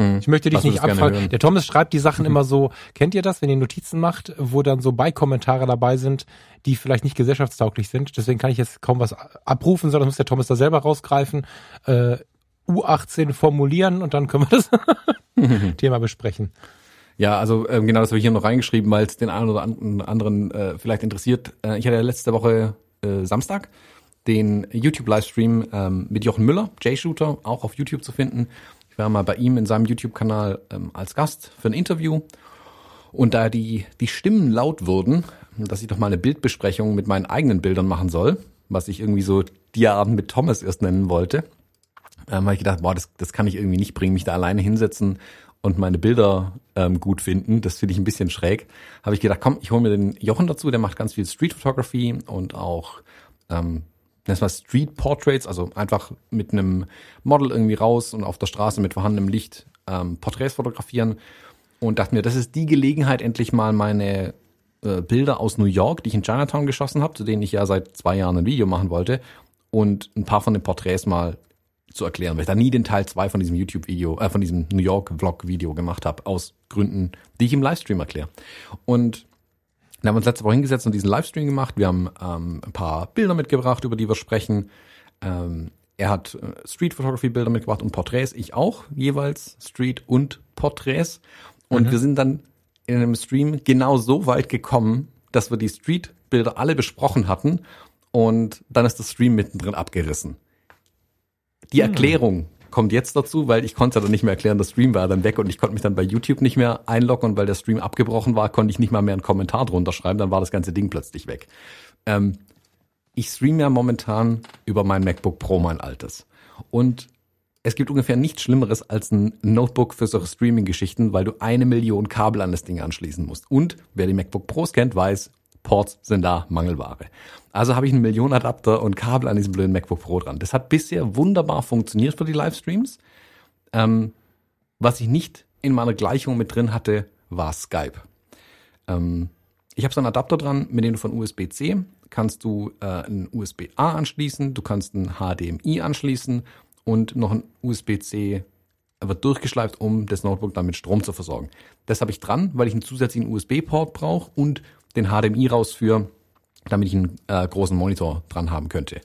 Hm. Ich möchte dich nicht abfragen. Der Thomas schreibt die Sachen immer so, kennt ihr das, wenn ihr Notizen macht, wo dann so Beikommentare dabei sind, die vielleicht nicht gesellschaftstauglich sind. Deswegen kann ich jetzt kaum was abrufen, sondern muss der Thomas da selber rausgreifen, äh, U18 formulieren und dann können wir das Thema besprechen. Ja, also ähm, genau das habe ich hier noch reingeschrieben, weil es den einen oder anderen äh, vielleicht interessiert. Äh, ich hatte ja letzte Woche äh, Samstag den YouTube-Livestream ähm, mit Jochen Müller, J-Shooter, auch auf YouTube zu finden war mal bei ihm in seinem YouTube-Kanal ähm, als Gast für ein Interview. Und da die, die Stimmen laut wurden, dass ich doch mal eine Bildbesprechung mit meinen eigenen Bildern machen soll, was ich irgendwie so Diaden mit Thomas erst nennen wollte, ähm, habe ich gedacht, boah, das, das kann ich irgendwie nicht bringen, mich da alleine hinsetzen und meine Bilder ähm, gut finden. Das finde ich ein bisschen schräg. Habe ich gedacht, komm, ich hole mir den Jochen dazu, der macht ganz viel Street Photography und auch ähm, das war Street Portraits, also einfach mit einem Model irgendwie raus und auf der Straße mit vorhandenem Licht ähm, Porträts fotografieren und dachte mir, das ist die Gelegenheit, endlich mal meine äh, Bilder aus New York, die ich in Chinatown geschossen habe, zu denen ich ja seit zwei Jahren ein Video machen wollte und ein paar von den Porträts mal zu erklären, weil ich da nie den Teil zwei von diesem YouTube-Video, äh, von diesem New York-Vlog-Video gemacht habe, aus Gründen, die ich im Livestream erkläre. Und dann haben uns letzte Woche hingesetzt und diesen Livestream gemacht. Wir haben ähm, ein paar Bilder mitgebracht, über die wir sprechen. Ähm, er hat äh, Street Photography Bilder mitgebracht und Porträts. Ich auch jeweils Street und Porträts. Und mhm. wir sind dann in einem Stream genau so weit gekommen, dass wir die Street Bilder alle besprochen hatten. Und dann ist das Stream mittendrin abgerissen. Die mhm. Erklärung kommt jetzt dazu, weil ich konnte dann nicht mehr erklären, der Stream war dann weg und ich konnte mich dann bei YouTube nicht mehr einloggen und weil der Stream abgebrochen war, konnte ich nicht mal mehr einen Kommentar drunter schreiben, dann war das ganze Ding plötzlich weg. Ähm, ich streame ja momentan über mein MacBook Pro, mein altes. Und es gibt ungefähr nichts Schlimmeres als ein Notebook für solche Streaming-Geschichten, weil du eine Million Kabel an das Ding anschließen musst. Und wer die MacBook Pros kennt, weiß, Ports sind da Mangelware. Also habe ich einen Millionenadapter und Kabel an diesem blöden MacBook Pro dran. Das hat bisher wunderbar funktioniert für die Livestreams. Ähm, was ich nicht in meiner Gleichung mit drin hatte, war Skype. Ähm, ich habe so einen Adapter dran, mit dem du von USB-C kannst du äh, ein USB-A anschließen, du kannst ein HDMI anschließen und noch ein USB-C wird durchgeschleift, um das Notebook dann mit Strom zu versorgen. Das habe ich dran, weil ich einen zusätzlichen USB-Port brauche und den HDMI rausführe, damit ich einen äh, großen Monitor dran haben könnte.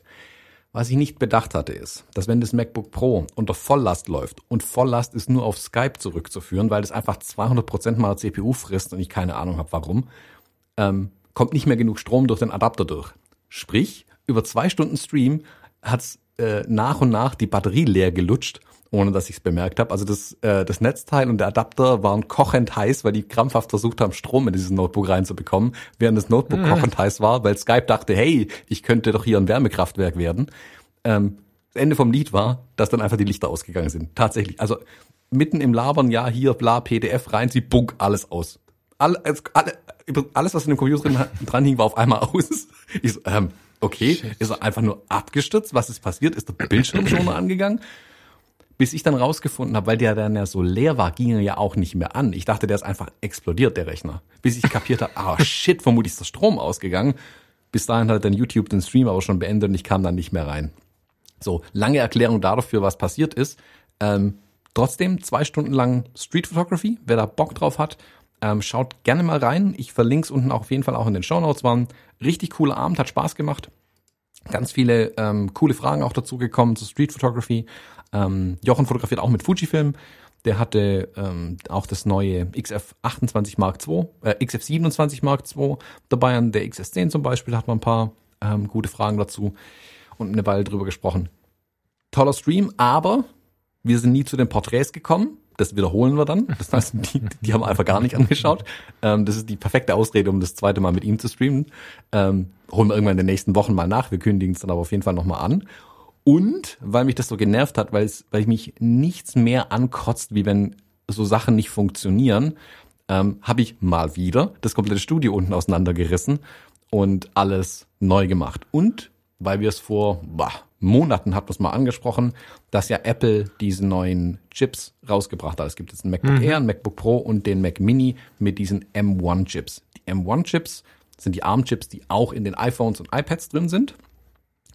Was ich nicht bedacht hatte, ist, dass wenn das MacBook Pro unter Volllast läuft und Volllast ist nur auf Skype zurückzuführen, weil das einfach 200% meiner CPU frisst und ich keine Ahnung habe warum, ähm, kommt nicht mehr genug Strom durch den Adapter durch. Sprich, über zwei Stunden Stream hat's äh, nach und nach die Batterie leer gelutscht, ohne dass ich es bemerkt habe. Also das, äh, das Netzteil und der Adapter waren kochend heiß, weil die krampfhaft versucht haben, Strom in dieses Notebook reinzubekommen, während das Notebook mhm. kochend heiß war, weil Skype dachte, hey, ich könnte doch hier ein Wärmekraftwerk werden. Ähm, das Ende vom Lied war, dass dann einfach die Lichter ausgegangen sind. Tatsächlich. Also mitten im Labern, ja, hier, bla, PDF rein, sie bunk, alles aus. Alles, alles, was in dem Computer drin, dran hing, war auf einmal aus. Ich so, ähm, Okay, Shit. ist er einfach nur abgestürzt? Was ist passiert? Ist der Bildschirm schon angegangen? Bis ich dann rausgefunden habe, weil der dann ja so leer war, ging er ja auch nicht mehr an. Ich dachte, der ist einfach explodiert, der Rechner. Bis ich kapiert habe, ah shit, vermutlich ist der Strom ausgegangen. Bis dahin hat dann YouTube den Stream aber schon beendet und ich kam dann nicht mehr rein. So, lange Erklärung dafür, was passiert ist. Ähm, trotzdem zwei Stunden lang Street Photography. Wer da Bock drauf hat, ähm, schaut gerne mal rein. Ich verlinke es unten auch auf jeden Fall auch in den Show Notes. War ein richtig cooler Abend, hat Spaß gemacht. Ganz viele ähm, coole Fragen auch dazu gekommen zu Street Photography. Ähm, Jochen fotografiert auch mit Fujifilm. Der hatte ähm, auch das neue XF28 Mark II, äh, XF27 Mark II dabei. An der XS10 zum Beispiel hat man ein paar ähm, gute Fragen dazu und eine Weile drüber gesprochen. Toller Stream, aber wir sind nie zu den Porträts gekommen das wiederholen wir dann. Das heißt, die, die haben einfach gar nicht angeschaut. Ähm, das ist die perfekte Ausrede, um das zweite Mal mit ihm zu streamen. Ähm, holen wir irgendwann in den nächsten Wochen mal nach. Wir kündigen es dann aber auf jeden Fall nochmal an. Und weil mich das so genervt hat, weil, es, weil ich mich nichts mehr ankotzt, wie wenn so Sachen nicht funktionieren, ähm, habe ich mal wieder das komplette Studio unten auseinandergerissen und alles neu gemacht. Und weil wir es vor boah, Monaten hat man es mal angesprochen, dass ja Apple diese neuen Chips rausgebracht hat. Es gibt jetzt ein MacBook mhm. Air, ein MacBook Pro und den Mac Mini mit diesen M1-Chips. Die M1-Chips sind die ARM-Chips, die auch in den iPhones und iPads drin sind.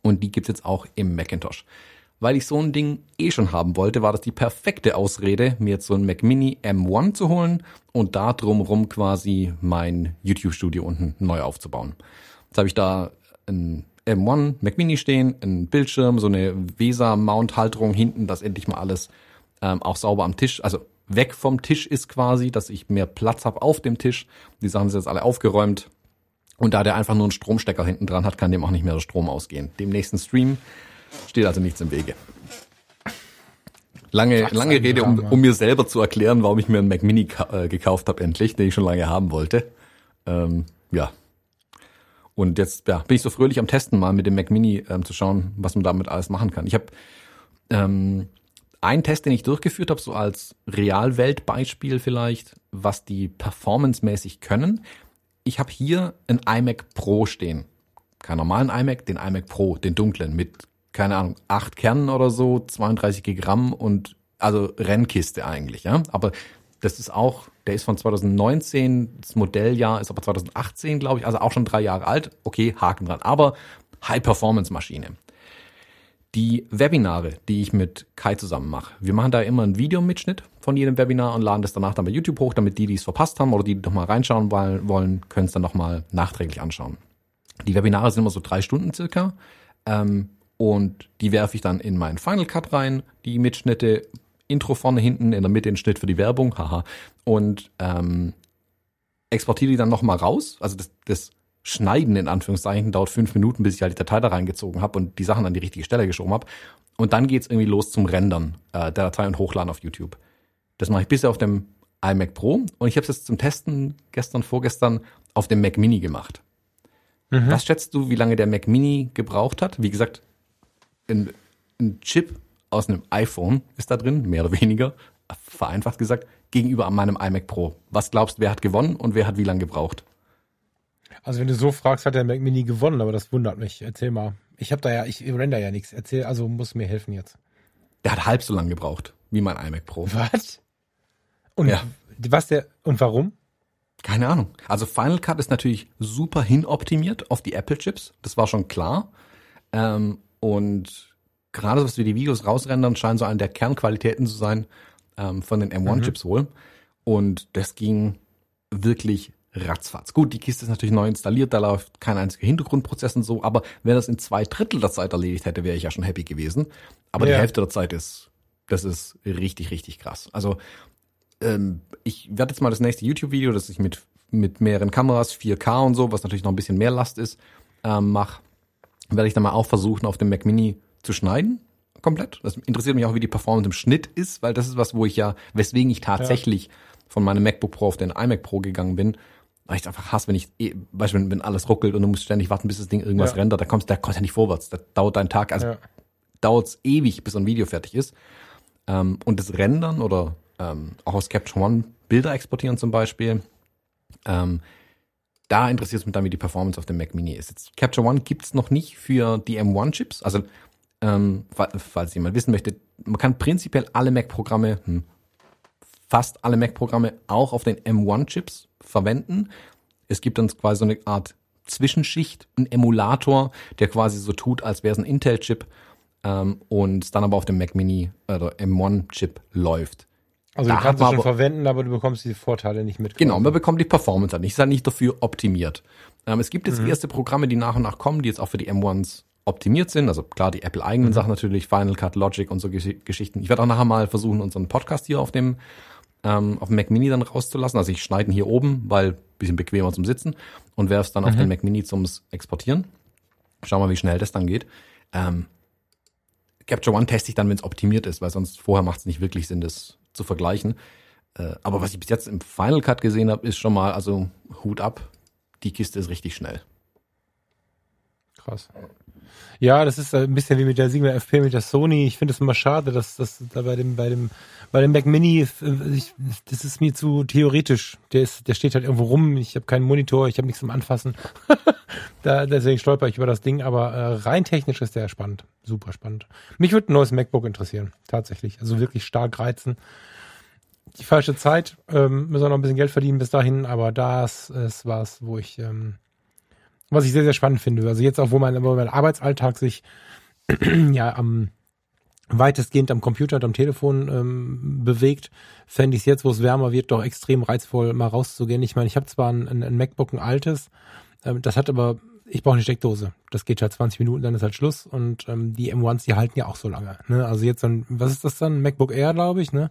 Und die gibt's jetzt auch im Macintosh. Weil ich so ein Ding eh schon haben wollte, war das die perfekte Ausrede, mir jetzt so ein Mac Mini M1 zu holen und da drumrum quasi mein YouTube-Studio unten neu aufzubauen. Jetzt habe ich da ein M1 Mac Mini stehen, ein Bildschirm, so eine VESA-Mount-Halterung hinten, dass endlich mal alles ähm, auch sauber am Tisch, also weg vom Tisch ist quasi, dass ich mehr Platz habe auf dem Tisch. Die Sachen sind jetzt alle aufgeräumt. Und da der einfach nur einen Stromstecker hinten dran hat, kann dem auch nicht mehr der Strom ausgehen. Dem nächsten Stream steht also nichts im Wege. Lange, lange Rede, um, um mir selber zu erklären, warum ich mir einen Mac Mini äh, gekauft habe, endlich, den ich schon lange haben wollte. Ähm, ja, und jetzt ja, bin ich so fröhlich am Testen, mal mit dem Mac Mini ähm, zu schauen, was man damit alles machen kann. Ich habe ähm, einen Test, den ich durchgeführt habe, so als Realweltbeispiel vielleicht, was die performancemäßig können. Ich habe hier ein iMac Pro stehen. Kein normalen iMac, den iMac Pro, den dunklen, mit, keine Ahnung, acht Kernen oder so, 32 Gramm und also Rennkiste eigentlich, ja. Aber das ist auch, der ist von 2019, das Modelljahr ist aber 2018, glaube ich, also auch schon drei Jahre alt. Okay, Haken dran. Aber High-Performance-Maschine. Die Webinare, die ich mit Kai zusammen mache. Wir machen da immer einen Videomitschnitt von jedem Webinar und laden das danach dann bei YouTube hoch, damit die, die es verpasst haben oder die, nochmal reinschauen wollen, können es dann nochmal nachträglich anschauen. Die Webinare sind immer so drei Stunden circa. Ähm, und die werfe ich dann in meinen Final Cut rein, die Mitschnitte, Intro vorne, hinten, in der Mitte den Schnitt für die Werbung, haha. Und ähm, exportiere die dann nochmal raus. Also das, das Schneiden in Anführungszeichen dauert fünf Minuten, bis ich halt die Datei da reingezogen habe und die Sachen an die richtige Stelle geschoben habe. Und dann geht's irgendwie los zum Rendern äh, der Datei und Hochladen auf YouTube. Das mache ich bisher auf dem iMac Pro und ich habe es jetzt zum Testen gestern, vorgestern auf dem Mac Mini gemacht. Mhm. Was schätzt du, wie lange der Mac Mini gebraucht hat? Wie gesagt, ein, ein Chip aus einem iPhone ist da drin, mehr oder weniger, vereinfacht gesagt, gegenüber meinem iMac Pro. Was glaubst du, wer hat gewonnen und wer hat wie lange gebraucht? Also wenn du so fragst, hat der Mac Mini gewonnen, aber das wundert mich. Erzähl mal. Ich habe da ja, ich render ja nichts. Erzähl, also muss mir helfen jetzt. Der hat halb so lange gebraucht wie mein iMac Pro. Was? Und ja. was der und warum? Keine Ahnung. Also Final Cut ist natürlich super hinoptimiert auf die Apple Chips. Das war schon klar. Ähm, und gerade was wir die Videos rausrendern, scheint so eine der Kernqualitäten zu sein, ähm, von den M1-Chips mhm. wohl. Und das ging wirklich ratzfatz. Gut, die Kiste ist natürlich neu installiert, da läuft kein einziger Hintergrundprozess und so, aber wenn das in zwei Drittel der Zeit erledigt hätte, wäre ich ja schon happy gewesen. Aber ja. die Hälfte der Zeit ist, das ist richtig, richtig krass. Also ähm, ich werde jetzt mal das nächste YouTube-Video, das ich mit, mit mehreren Kameras, 4K und so, was natürlich noch ein bisschen mehr Last ist, ähm, mache, werde ich dann mal auch versuchen, auf dem Mac Mini zu schneiden. Komplett. Das interessiert mich auch, wie die Performance im Schnitt ist, weil das ist was, wo ich ja, weswegen ich tatsächlich ja. von meinem MacBook Pro auf den iMac Pro gegangen bin, weil ich einfach hasse, wenn ich, eh, du, wenn, wenn alles ruckelt und du musst ständig warten, bis das Ding irgendwas ja. rendert, da kommst, da kommst ja nicht vorwärts. Da dauert dein Tag, also ja. dauert ewig, bis ein Video fertig ist. Ähm, und das Rendern oder ähm, auch aus Capture One Bilder exportieren zum Beispiel, ähm, da interessiert es mich dann, wie die Performance auf dem Mac Mini ist. Jetzt, Capture One gibt's noch nicht für die M1-Chips. Also, ähm, falls jemand wissen möchte, man kann prinzipiell alle Mac-Programme, hm, fast alle Mac-Programme auch auf den M1-Chips verwenden. Es gibt dann quasi so eine Art Zwischenschicht, ein Emulator, der quasi so tut, als wäre es ein Intel-Chip ähm, und dann aber auf dem Mac Mini oder M1-Chip läuft. Also da du kannst es schon verwenden, aber du bekommst die Vorteile nicht mit. Genau, man bekommt die Performance halt nicht. Ist halt nicht dafür optimiert. Ähm, es gibt jetzt mhm. erste Programme, die nach und nach kommen, die jetzt auch für die M1s optimiert sind. Also klar, die Apple-eigenen mhm. Sachen natürlich, Final Cut, Logic und so Geschichten. Ich werde auch nachher mal versuchen, unseren Podcast hier auf dem ähm, auf dem Mac Mini dann rauszulassen. Also ich schneide ihn hier oben, weil bisschen bequemer zum Sitzen und werfe es dann mhm. auf den Mac Mini zum Exportieren. Schau mal, wie schnell das dann geht. Ähm, Capture One teste ich dann, wenn es optimiert ist, weil sonst vorher macht es nicht wirklich Sinn, das zu vergleichen. Äh, aber was ich bis jetzt im Final Cut gesehen habe, ist schon mal, also Hut ab, die Kiste ist richtig schnell. Krass. Ja, das ist ein bisschen wie mit der Sigma FP mit der Sony. Ich finde es immer schade, dass das da bei dem, bei dem, bei dem Mac Mini, ich, das ist mir zu theoretisch. Der ist, der steht halt irgendwo rum. Ich habe keinen Monitor, ich habe nichts zum Anfassen. da, deswegen stolper ich über das Ding, aber äh, rein technisch ist der spannend. Super spannend. Mich würde ein neues MacBook interessieren. Tatsächlich. Also wirklich stark reizen. Die falsche Zeit, ähm, müssen wir noch ein bisschen Geld verdienen bis dahin, aber das ist was, wo ich, ähm, was ich sehr, sehr spannend finde. Also jetzt auch, wo mein, wo mein Arbeitsalltag sich ja am weitestgehend am Computer und am Telefon ähm, bewegt, fände ich es jetzt, wo es wärmer wird, doch extrem reizvoll, mal rauszugehen. Ich meine, ich habe zwar ein, ein, MacBook, ein altes, ähm, das hat aber, ich brauche eine Steckdose. Das geht halt 20 Minuten, dann ist halt Schluss. Und ähm, die M1s, die halten ja auch so lange. Ne? Also jetzt ein, was ist das dann? MacBook Air, glaube ich, ne?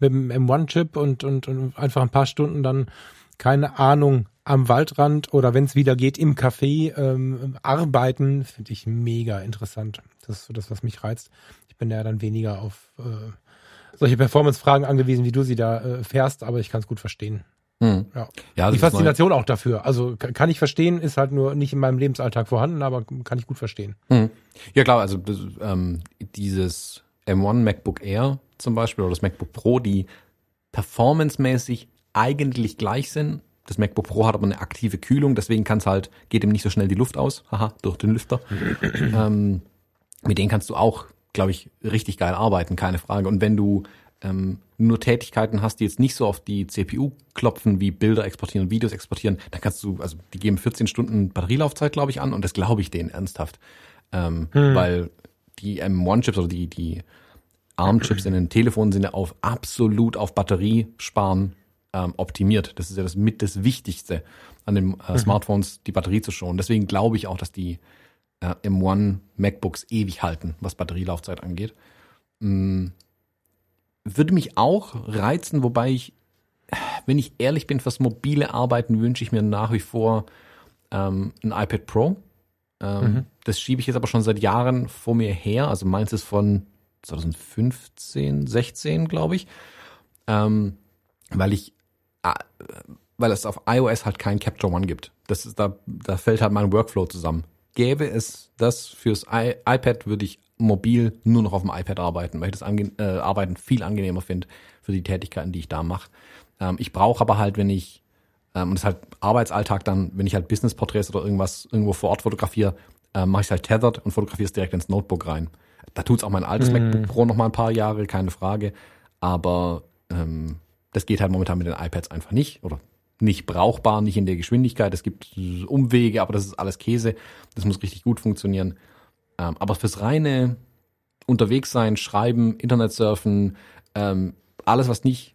Mit dem M1-Chip und, und, und einfach ein paar Stunden dann, keine Ahnung, am Waldrand oder wenn es wieder geht, im Café ähm, arbeiten, finde ich mega interessant. Das ist so das, was mich reizt. Ich bin ja dann weniger auf äh, solche Performance-Fragen angewiesen, wie du sie da äh, fährst, aber ich kann es gut verstehen. Hm. Ja. ja Die Faszination auch dafür. Also kann ich verstehen, ist halt nur nicht in meinem Lebensalltag vorhanden, aber kann ich gut verstehen. Hm. Ja klar, also ähm, dieses M1 MacBook Air zum Beispiel oder das MacBook Pro, die performancemäßig eigentlich gleich sind, das MacBook Pro hat aber eine aktive Kühlung, deswegen kann es halt, geht ihm nicht so schnell die Luft aus, haha, durch den Lüfter. ähm, mit denen kannst du auch, glaube ich, richtig geil arbeiten, keine Frage. Und wenn du ähm, nur Tätigkeiten hast, die jetzt nicht so auf die CPU klopfen, wie Bilder exportieren und Videos exportieren, dann kannst du, also die geben 14 Stunden Batterielaufzeit, glaube ich, an und das glaube ich denen ernsthaft. Ähm, hm. Weil die M1-Chips oder die, die ARM-Chips in den Telefonen sind ja auf absolut auf Batteriesparen ähm, optimiert. Das ist ja das mit das Wichtigste an den äh, mhm. Smartphones, die Batterie zu schonen. Deswegen glaube ich auch, dass die äh, M1 MacBooks ewig halten, was Batterielaufzeit angeht. Ähm, würde mich auch reizen, wobei ich, wenn ich ehrlich bin, fürs mobile Arbeiten wünsche ich mir nach wie vor ähm, ein iPad Pro. Ähm, mhm. Das schiebe ich jetzt aber schon seit Jahren vor mir her. Also meins ist von 2015, 16, glaube ich. Ähm, weil ich weil es auf iOS halt kein Capture One gibt. Das ist, da, da fällt halt mein Workflow zusammen. Gäbe es das fürs I iPad, würde ich mobil nur noch auf dem iPad arbeiten, weil ich das Ange äh, Arbeiten viel angenehmer finde für die Tätigkeiten, die ich da mache. Ähm, ich brauche aber halt, wenn ich, ähm, und das ist halt Arbeitsalltag dann, wenn ich halt Business-Porträts oder irgendwas irgendwo vor Ort fotografiere, äh, mache ich halt tethered und fotografiere es direkt ins Notebook rein. Da tut's auch mein altes mhm. MacBook Pro noch mal ein paar Jahre, keine Frage. Aber ähm, das geht halt momentan mit den iPads einfach nicht oder nicht brauchbar, nicht in der Geschwindigkeit. Es gibt Umwege, aber das ist alles Käse. Das muss richtig gut funktionieren. Ähm, aber fürs reine unterwegs sein, schreiben, Internet surfen, ähm, alles, was nicht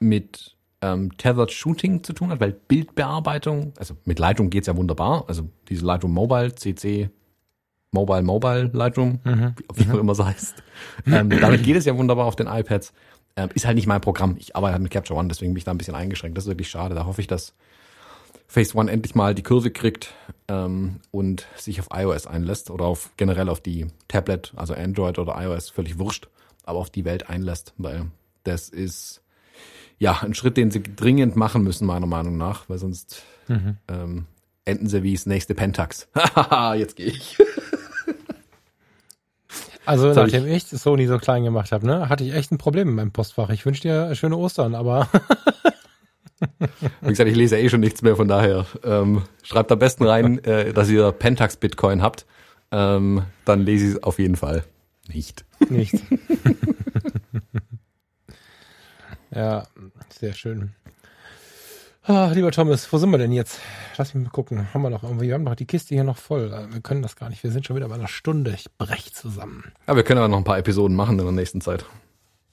mit ähm, Tethered Shooting zu tun hat, weil Bildbearbeitung, also mit Lightroom geht's ja wunderbar, also diese Lightroom Mobile, CC Mobile Mobile Lightroom, mhm. wie auch mhm. immer so heißt. Ähm, damit geht es ja wunderbar auf den iPads. Ähm, ist halt nicht mein Programm. Ich arbeite halt mit Capture One, deswegen bin ich da ein bisschen eingeschränkt. Das ist wirklich schade. Da hoffe ich, dass Phase One endlich mal die Kurve kriegt ähm, und sich auf iOS einlässt oder auf generell auf die Tablet, also Android oder iOS, völlig wurscht, aber auf die Welt einlässt, weil das ist ja ein Schritt, den sie dringend machen müssen, meiner Meinung nach, weil sonst mhm. ähm, enden sie wie das nächste Pentax. Haha, jetzt gehe ich. Also Soll nachdem ich? ich Sony so klein gemacht habe, ne, hatte ich echt ein Problem in meinem Postfach. Ich wünsche dir schöne Ostern, aber Wie gesagt, ich lese eh schon nichts mehr, von daher ähm, schreibt am besten rein, äh, dass ihr Pentax Bitcoin habt. Ähm, dann lese ich es auf jeden Fall nicht. Nicht. ja, sehr schön. Ah, lieber Thomas, wo sind wir denn jetzt? Lass mich mal gucken. Haben wir noch irgendwie, wir haben doch die Kiste hier noch voll. Wir können das gar nicht. Wir sind schon wieder bei einer Stunde. Ich brech zusammen. Ja, wir können aber noch ein paar Episoden machen in der nächsten Zeit.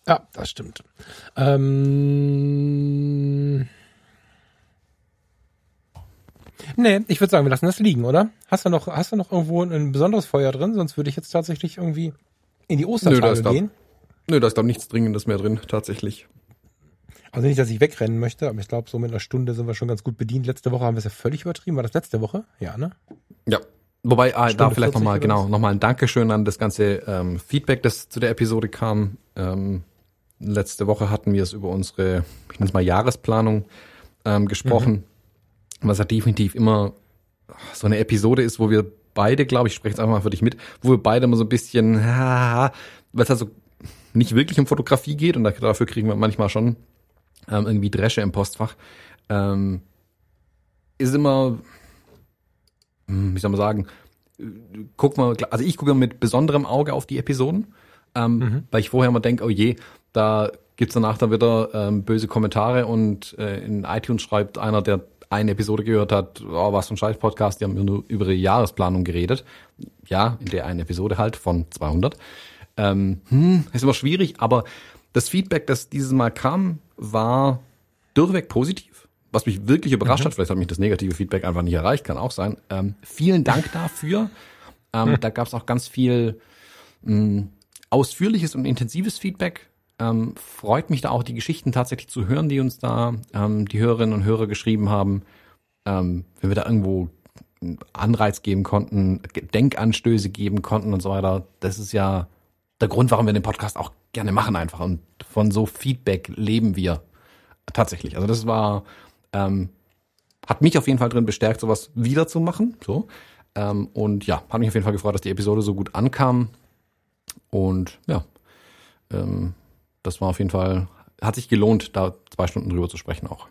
Ja, das stimmt. Ähm Nee, ich würde sagen, wir lassen das liegen, oder? Hast du noch, hast du noch irgendwo ein besonderes Feuer drin? Sonst würde ich jetzt tatsächlich irgendwie in die Ostertage nö, gehen. Da, nö, da ist da nichts Dringendes mehr drin, tatsächlich. Also nicht, dass ich wegrennen möchte, aber ich glaube, so mit einer Stunde sind wir schon ganz gut bedient. Letzte Woche haben wir es ja völlig übertrieben. War das letzte Woche? Ja, ne? Ja. Wobei, ah, da vielleicht nochmal, genau, nochmal ein Dankeschön an das ganze ähm, Feedback, das zu der Episode kam. Ähm, letzte Woche hatten wir es über unsere, ich nenne es mal Jahresplanung ähm, gesprochen. Mhm was ja definitiv immer so eine Episode ist, wo wir beide, glaube ich, spreche jetzt einfach mal für dich mit, wo wir beide immer so ein bisschen, weil es also nicht wirklich um Fotografie geht und dafür kriegen wir manchmal schon ähm, irgendwie Dresche im Postfach, ähm, ist immer, hm, wie soll man sagen, guck mal, also ich gucke mit besonderem Auge auf die Episoden, ähm, mhm. weil ich vorher immer denke, oh je, da gibt's danach dann wieder ähm, böse Kommentare und äh, in iTunes schreibt einer, der eine Episode gehört hat, oh, was für ein Scheiß-Podcast, die haben nur über die Jahresplanung geredet. Ja, in der einen Episode halt von 200. Ähm, hm, ist immer schwierig, aber das Feedback, das dieses Mal kam, war durchweg positiv. Was mich wirklich überrascht mhm. hat, vielleicht hat mich das negative Feedback einfach nicht erreicht, kann auch sein. Ähm, vielen Dank dafür. Ähm, mhm. Da gab es auch ganz viel mh, hm, ausführliches und intensives Feedback ähm, freut mich da auch, die Geschichten tatsächlich zu hören, die uns da ähm, die Hörerinnen und Hörer geschrieben haben. Ähm, wenn wir da irgendwo Anreiz geben konnten, Denkanstöße geben konnten und so weiter. Das ist ja der Grund, warum wir den Podcast auch gerne machen einfach. Und von so Feedback leben wir tatsächlich. Also das war, ähm, hat mich auf jeden Fall drin bestärkt, sowas wiederzumachen. So. Ähm, und ja, hat mich auf jeden Fall gefreut, dass die Episode so gut ankam. Und ja, ähm, das war auf jeden Fall, hat sich gelohnt, da zwei Stunden drüber zu sprechen auch.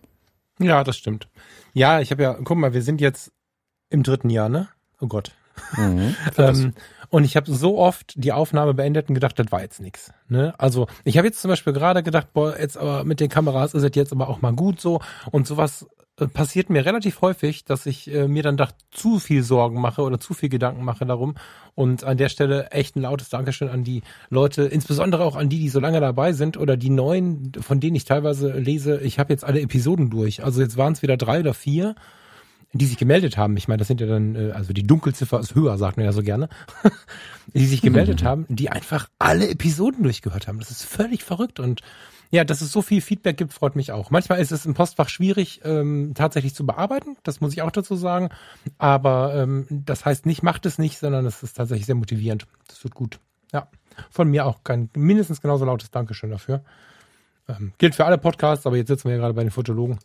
Ja, das stimmt. Ja, ich habe ja, guck mal, wir sind jetzt im dritten Jahr, ne? Oh Gott. Mhm, ähm, und ich habe so oft die Aufnahme beendet und gedacht, das war jetzt nix. Ne? Also ich habe jetzt zum Beispiel gerade gedacht, boah, jetzt aber mit den Kameras ist es jetzt aber auch mal gut so und sowas äh, passiert mir relativ häufig, dass ich äh, mir dann doch zu viel Sorgen mache oder zu viel Gedanken mache darum. Und an der Stelle echt ein lautes Dankeschön an die Leute, insbesondere auch an die, die so lange dabei sind oder die neuen, von denen ich teilweise lese, ich habe jetzt alle Episoden durch. Also jetzt waren es wieder drei oder vier, die sich gemeldet haben. Ich meine, das sind ja dann, äh, also die Dunkelziffer ist höher, sagt man ja so gerne, die sich gemeldet haben, die einfach alle Episoden durchgehört haben. Das ist völlig verrückt und ja, dass es so viel Feedback gibt, freut mich auch. Manchmal ist es im Postfach schwierig, ähm, tatsächlich zu bearbeiten. Das muss ich auch dazu sagen. Aber ähm, das heißt nicht, macht es nicht, sondern es ist tatsächlich sehr motivierend. Das tut gut. Ja, von mir auch kein mindestens genauso lautes Dankeschön dafür. Ähm, gilt für alle Podcasts, aber jetzt sitzen wir ja gerade bei den Fotologen.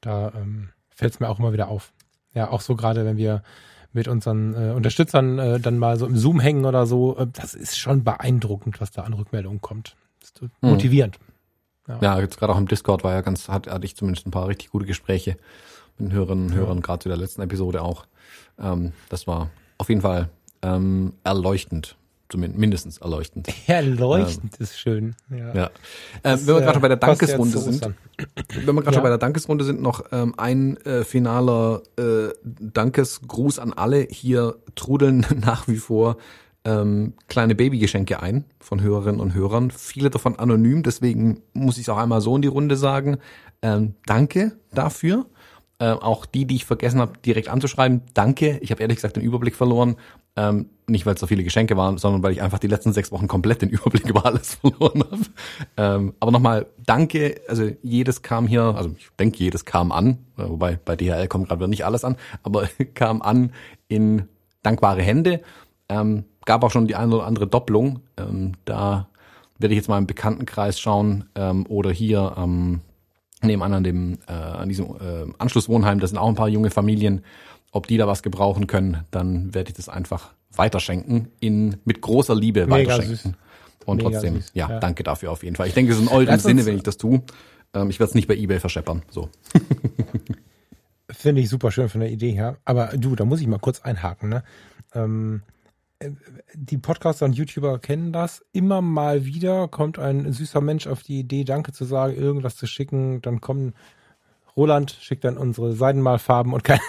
Da ähm, fällt es mir auch immer wieder auf. Ja, auch so gerade, wenn wir mit unseren äh, Unterstützern äh, dann mal so im Zoom hängen oder so, äh, das ist schon beeindruckend, was da an Rückmeldungen kommt. Das ist mhm. motivierend. Ja, ja jetzt gerade auch im Discord war ja ganz, hat, hatte ich zumindest ein paar richtig gute Gespräche mit den Hörerinnen und Hörern, gerade zu der letzten Episode auch. Ähm, das war auf jeden Fall ähm, erleuchtend. Zumindest mindestens erleuchtend. Erleuchtend ähm, ist schön. Ja. ja. Ähm, wenn wir gerade bei der Dankesrunde sind, wenn wir gerade ja. schon bei der Dankesrunde sind, noch ähm, ein äh, finaler äh, Dankesgruß an alle. Hier trudeln nach wie vor ähm, kleine Babygeschenke ein von Hörerinnen und Hörern. Viele davon anonym, deswegen muss ich es auch einmal so in die Runde sagen. Ähm, danke dafür. Äh, auch die, die ich vergessen habe, direkt anzuschreiben, danke. Ich habe ehrlich gesagt den Überblick verloren. Ähm, nicht, weil es so viele Geschenke waren, sondern weil ich einfach die letzten sechs Wochen komplett den Überblick über alles verloren habe. Ähm, aber nochmal, danke. Also jedes kam hier, also ich denke, jedes kam an, äh, wobei bei DHL kommt gerade nicht alles an, aber kam an in dankbare Hände. Ähm, gab auch schon die eine oder andere Doppelung. Ähm, da werde ich jetzt mal im Bekanntenkreis schauen ähm, oder hier ähm, nebenan an dem äh, an diesem äh, Anschlusswohnheim, das sind auch ein paar junge Familien, ob die da was gebrauchen können, dann werde ich das einfach weiterschenken in mit großer Liebe Mega weiterschenken. Süß. Und Mega trotzdem, süß. Ja, ja, danke dafür auf jeden Fall. Ich denke, es ist in eurem Sinne, wenn ich das tue. Ähm, ich werde es nicht bei eBay verscheppern. So. Finde ich super schön von der Idee her. Aber du, da muss ich mal kurz einhaken. Ne? Ähm, äh, die Podcaster und YouTuber kennen das. Immer mal wieder kommt ein süßer Mensch auf die Idee, Danke zu sagen, irgendwas zu schicken. Dann kommen Roland schickt dann unsere Seidenmalfarben und keine,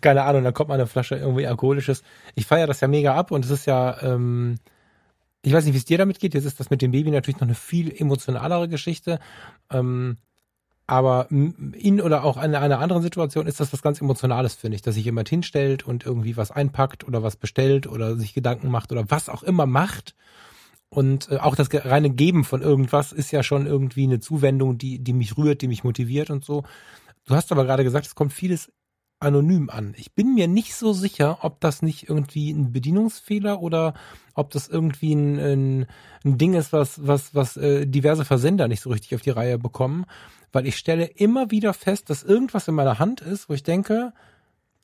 keine Ahnung, dann kommt mal eine Flasche irgendwie alkoholisches. Ich feiere das ja mega ab und es ist ja, ähm, ich weiß nicht, wie es dir damit geht. Jetzt ist das mit dem Baby natürlich noch eine viel emotionalere Geschichte. Ähm, aber in oder auch in einer anderen Situation ist das was ganz Emotionales, finde ich, dass sich jemand hinstellt und irgendwie was einpackt oder was bestellt oder sich Gedanken macht oder was auch immer macht. Und äh, auch das reine Geben von irgendwas ist ja schon irgendwie eine Zuwendung, die, die mich rührt, die mich motiviert und so. Du hast aber gerade gesagt, es kommt vieles anonym an. Ich bin mir nicht so sicher, ob das nicht irgendwie ein Bedienungsfehler oder ob das irgendwie ein, ein, ein Ding ist, was, was, was äh, diverse Versender nicht so richtig auf die Reihe bekommen weil ich stelle immer wieder fest, dass irgendwas in meiner Hand ist, wo ich denke,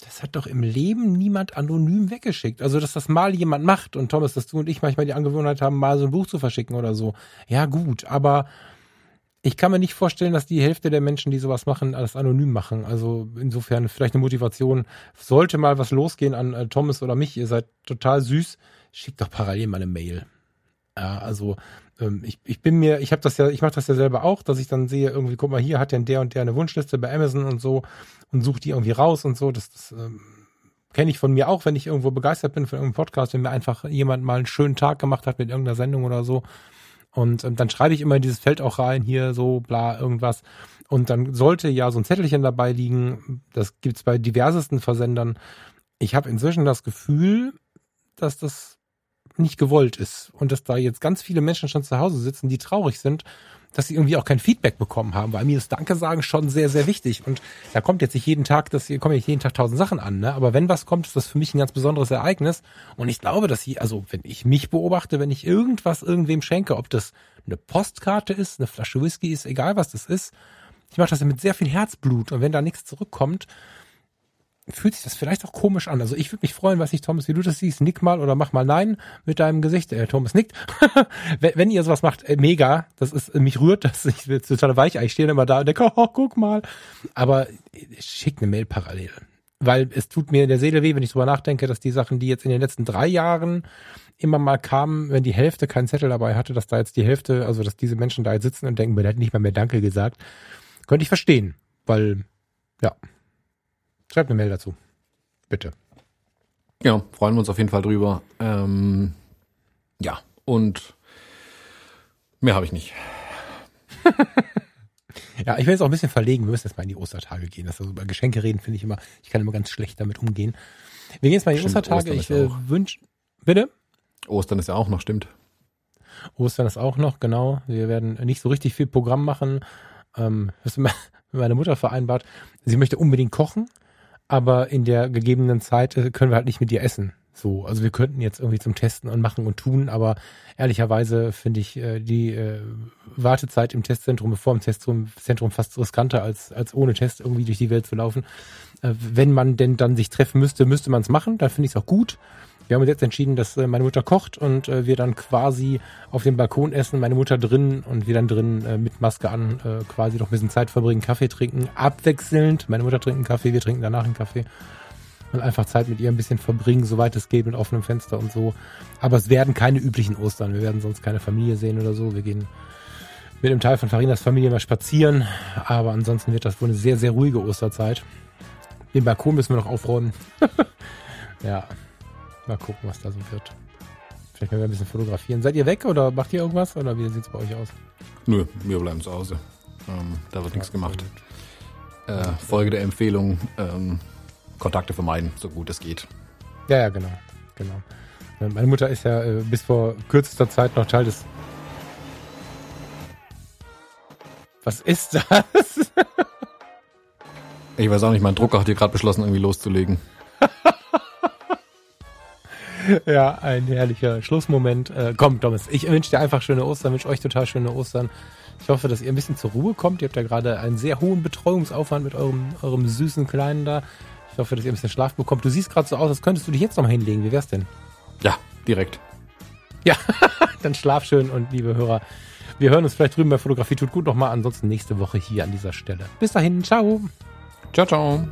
das hat doch im Leben niemand anonym weggeschickt. Also, dass das mal jemand macht und Thomas, dass du und ich manchmal die Angewohnheit haben, mal so ein Buch zu verschicken oder so. Ja, gut, aber ich kann mir nicht vorstellen, dass die Hälfte der Menschen, die sowas machen, alles anonym machen. Also insofern vielleicht eine Motivation. Sollte mal was losgehen an äh, Thomas oder mich, ihr seid total süß, schickt doch parallel mal eine Mail. Ja, also ähm, ich, ich bin mir, ich habe das ja, ich mache das ja selber auch, dass ich dann sehe, irgendwie, guck mal, hier hat denn der und der eine Wunschliste bei Amazon und so und suche die irgendwie raus und so. Das, das ähm, kenne ich von mir auch, wenn ich irgendwo begeistert bin von irgendeinem Podcast, wenn mir einfach jemand mal einen schönen Tag gemacht hat mit irgendeiner Sendung oder so. Und ähm, dann schreibe ich immer in dieses Feld auch rein, hier so, bla, irgendwas. Und dann sollte ja so ein Zettelchen dabei liegen. Das gibt's bei diversesten Versendern. Ich habe inzwischen das Gefühl, dass das nicht gewollt ist und dass da jetzt ganz viele Menschen schon zu Hause sitzen, die traurig sind, dass sie irgendwie auch kein Feedback bekommen haben, weil mir ist Danke sagen schon sehr, sehr wichtig. Und da kommt jetzt nicht jeden Tag, das hier kommen jetzt jeden Tag tausend Sachen an, ne? Aber wenn was kommt, ist das für mich ein ganz besonderes Ereignis. Und ich glaube, dass sie, also wenn ich mich beobachte, wenn ich irgendwas irgendwem schenke, ob das eine Postkarte ist, eine Flasche Whisky ist, egal was das ist, ich mache das ja mit sehr viel Herzblut. Und wenn da nichts zurückkommt, fühlt sich das vielleicht auch komisch an. Also ich würde mich freuen, weiß nicht, Thomas, wie du das siehst, nick mal oder mach mal nein mit deinem Gesicht. Äh, Thomas nickt. wenn, wenn, ihr sowas macht, äh, mega. Das ist, äh, mich rührt das. Ich will total weich. Ich stehe immer da und denke, oh, guck mal. Aber äh, schick eine Mail parallel. Weil es tut mir in der Seele weh, wenn ich drüber nachdenke, dass die Sachen, die jetzt in den letzten drei Jahren immer mal kamen, wenn die Hälfte keinen Zettel dabei hatte, dass da jetzt die Hälfte, also dass diese Menschen da jetzt sitzen und denken, mir hat nicht mal mehr Danke gesagt, könnte ich verstehen. Weil, ja, Schreibt eine Mail dazu. Bitte. Ja, freuen wir uns auf jeden Fall drüber. Ähm, ja, und mehr habe ich nicht. ja, ich will jetzt auch ein bisschen verlegen. Wir müssen jetzt mal in die Ostertage gehen. Das also über Geschenke reden finde ich immer, ich kann immer ganz schlecht damit umgehen. Wir gehen jetzt mal in die stimmt, Ostertage. Ostern ich äh, wünsche. Bitte? Ostern ist ja auch noch, stimmt. Ostern ist auch noch, genau. Wir werden nicht so richtig viel Programm machen. Ähm, das ist meine Mutter vereinbart. Sie möchte unbedingt kochen aber in der gegebenen Zeit äh, können wir halt nicht mit dir essen. So, also wir könnten jetzt irgendwie zum Testen und machen und tun, aber ehrlicherweise finde ich äh, die äh, Wartezeit im Testzentrum, bevor im Testzentrum Zentrum fast riskanter als als ohne Test irgendwie durch die Welt zu laufen. Äh, wenn man denn dann sich treffen müsste, müsste man es machen. Dann finde ich es auch gut. Wir haben uns jetzt entschieden, dass äh, meine Mutter kocht und äh, wir dann quasi auf dem Balkon essen, meine Mutter drin und wir dann drin äh, mit Maske an äh, quasi noch ein bisschen Zeit verbringen, Kaffee trinken, abwechselnd. Meine Mutter trinkt einen Kaffee, wir trinken danach einen Kaffee. Und einfach Zeit mit ihr ein bisschen verbringen, soweit es geht, mit offenem Fenster und so. Aber es werden keine üblichen Ostern. Wir werden sonst keine Familie sehen oder so. Wir gehen mit einem Teil von Farinas Familie mal spazieren. Aber ansonsten wird das wohl eine sehr, sehr ruhige Osterzeit. Den Balkon müssen wir noch aufräumen. ja. Mal gucken, was da so wird. Vielleicht können wir ein bisschen fotografieren. Seid ihr weg oder macht ihr irgendwas oder wie sieht es bei euch aus? Nö, wir bleiben zu Hause. Ähm, da wird ja, nichts gemacht. Äh, Folge der Empfehlung, ähm, Kontakte vermeiden, so gut es geht. Ja, ja, genau. genau. Meine Mutter ist ja äh, bis vor kürzester Zeit noch Teil des. Was ist das? ich weiß auch nicht, mein Drucker hat hier gerade beschlossen, irgendwie loszulegen. ja, ein herrlicher Schlussmoment. Äh, komm, Thomas, ich wünsche dir einfach schöne Ostern, wünsche euch total schöne Ostern. Ich hoffe, dass ihr ein bisschen zur Ruhe kommt. Ihr habt ja gerade einen sehr hohen Betreuungsaufwand mit eurem, eurem süßen Kleinen da. Ich hoffe, dass ihr ein bisschen Schlaf bekommt. Du siehst gerade so aus, als könntest du dich jetzt noch mal hinlegen. Wie wär's denn? Ja, direkt. Ja, dann schlaf schön und liebe Hörer, wir hören uns vielleicht drüben bei Fotografie tut gut nochmal. Ansonsten nächste Woche hier an dieser Stelle. Bis dahin, ciao. Ciao, ciao.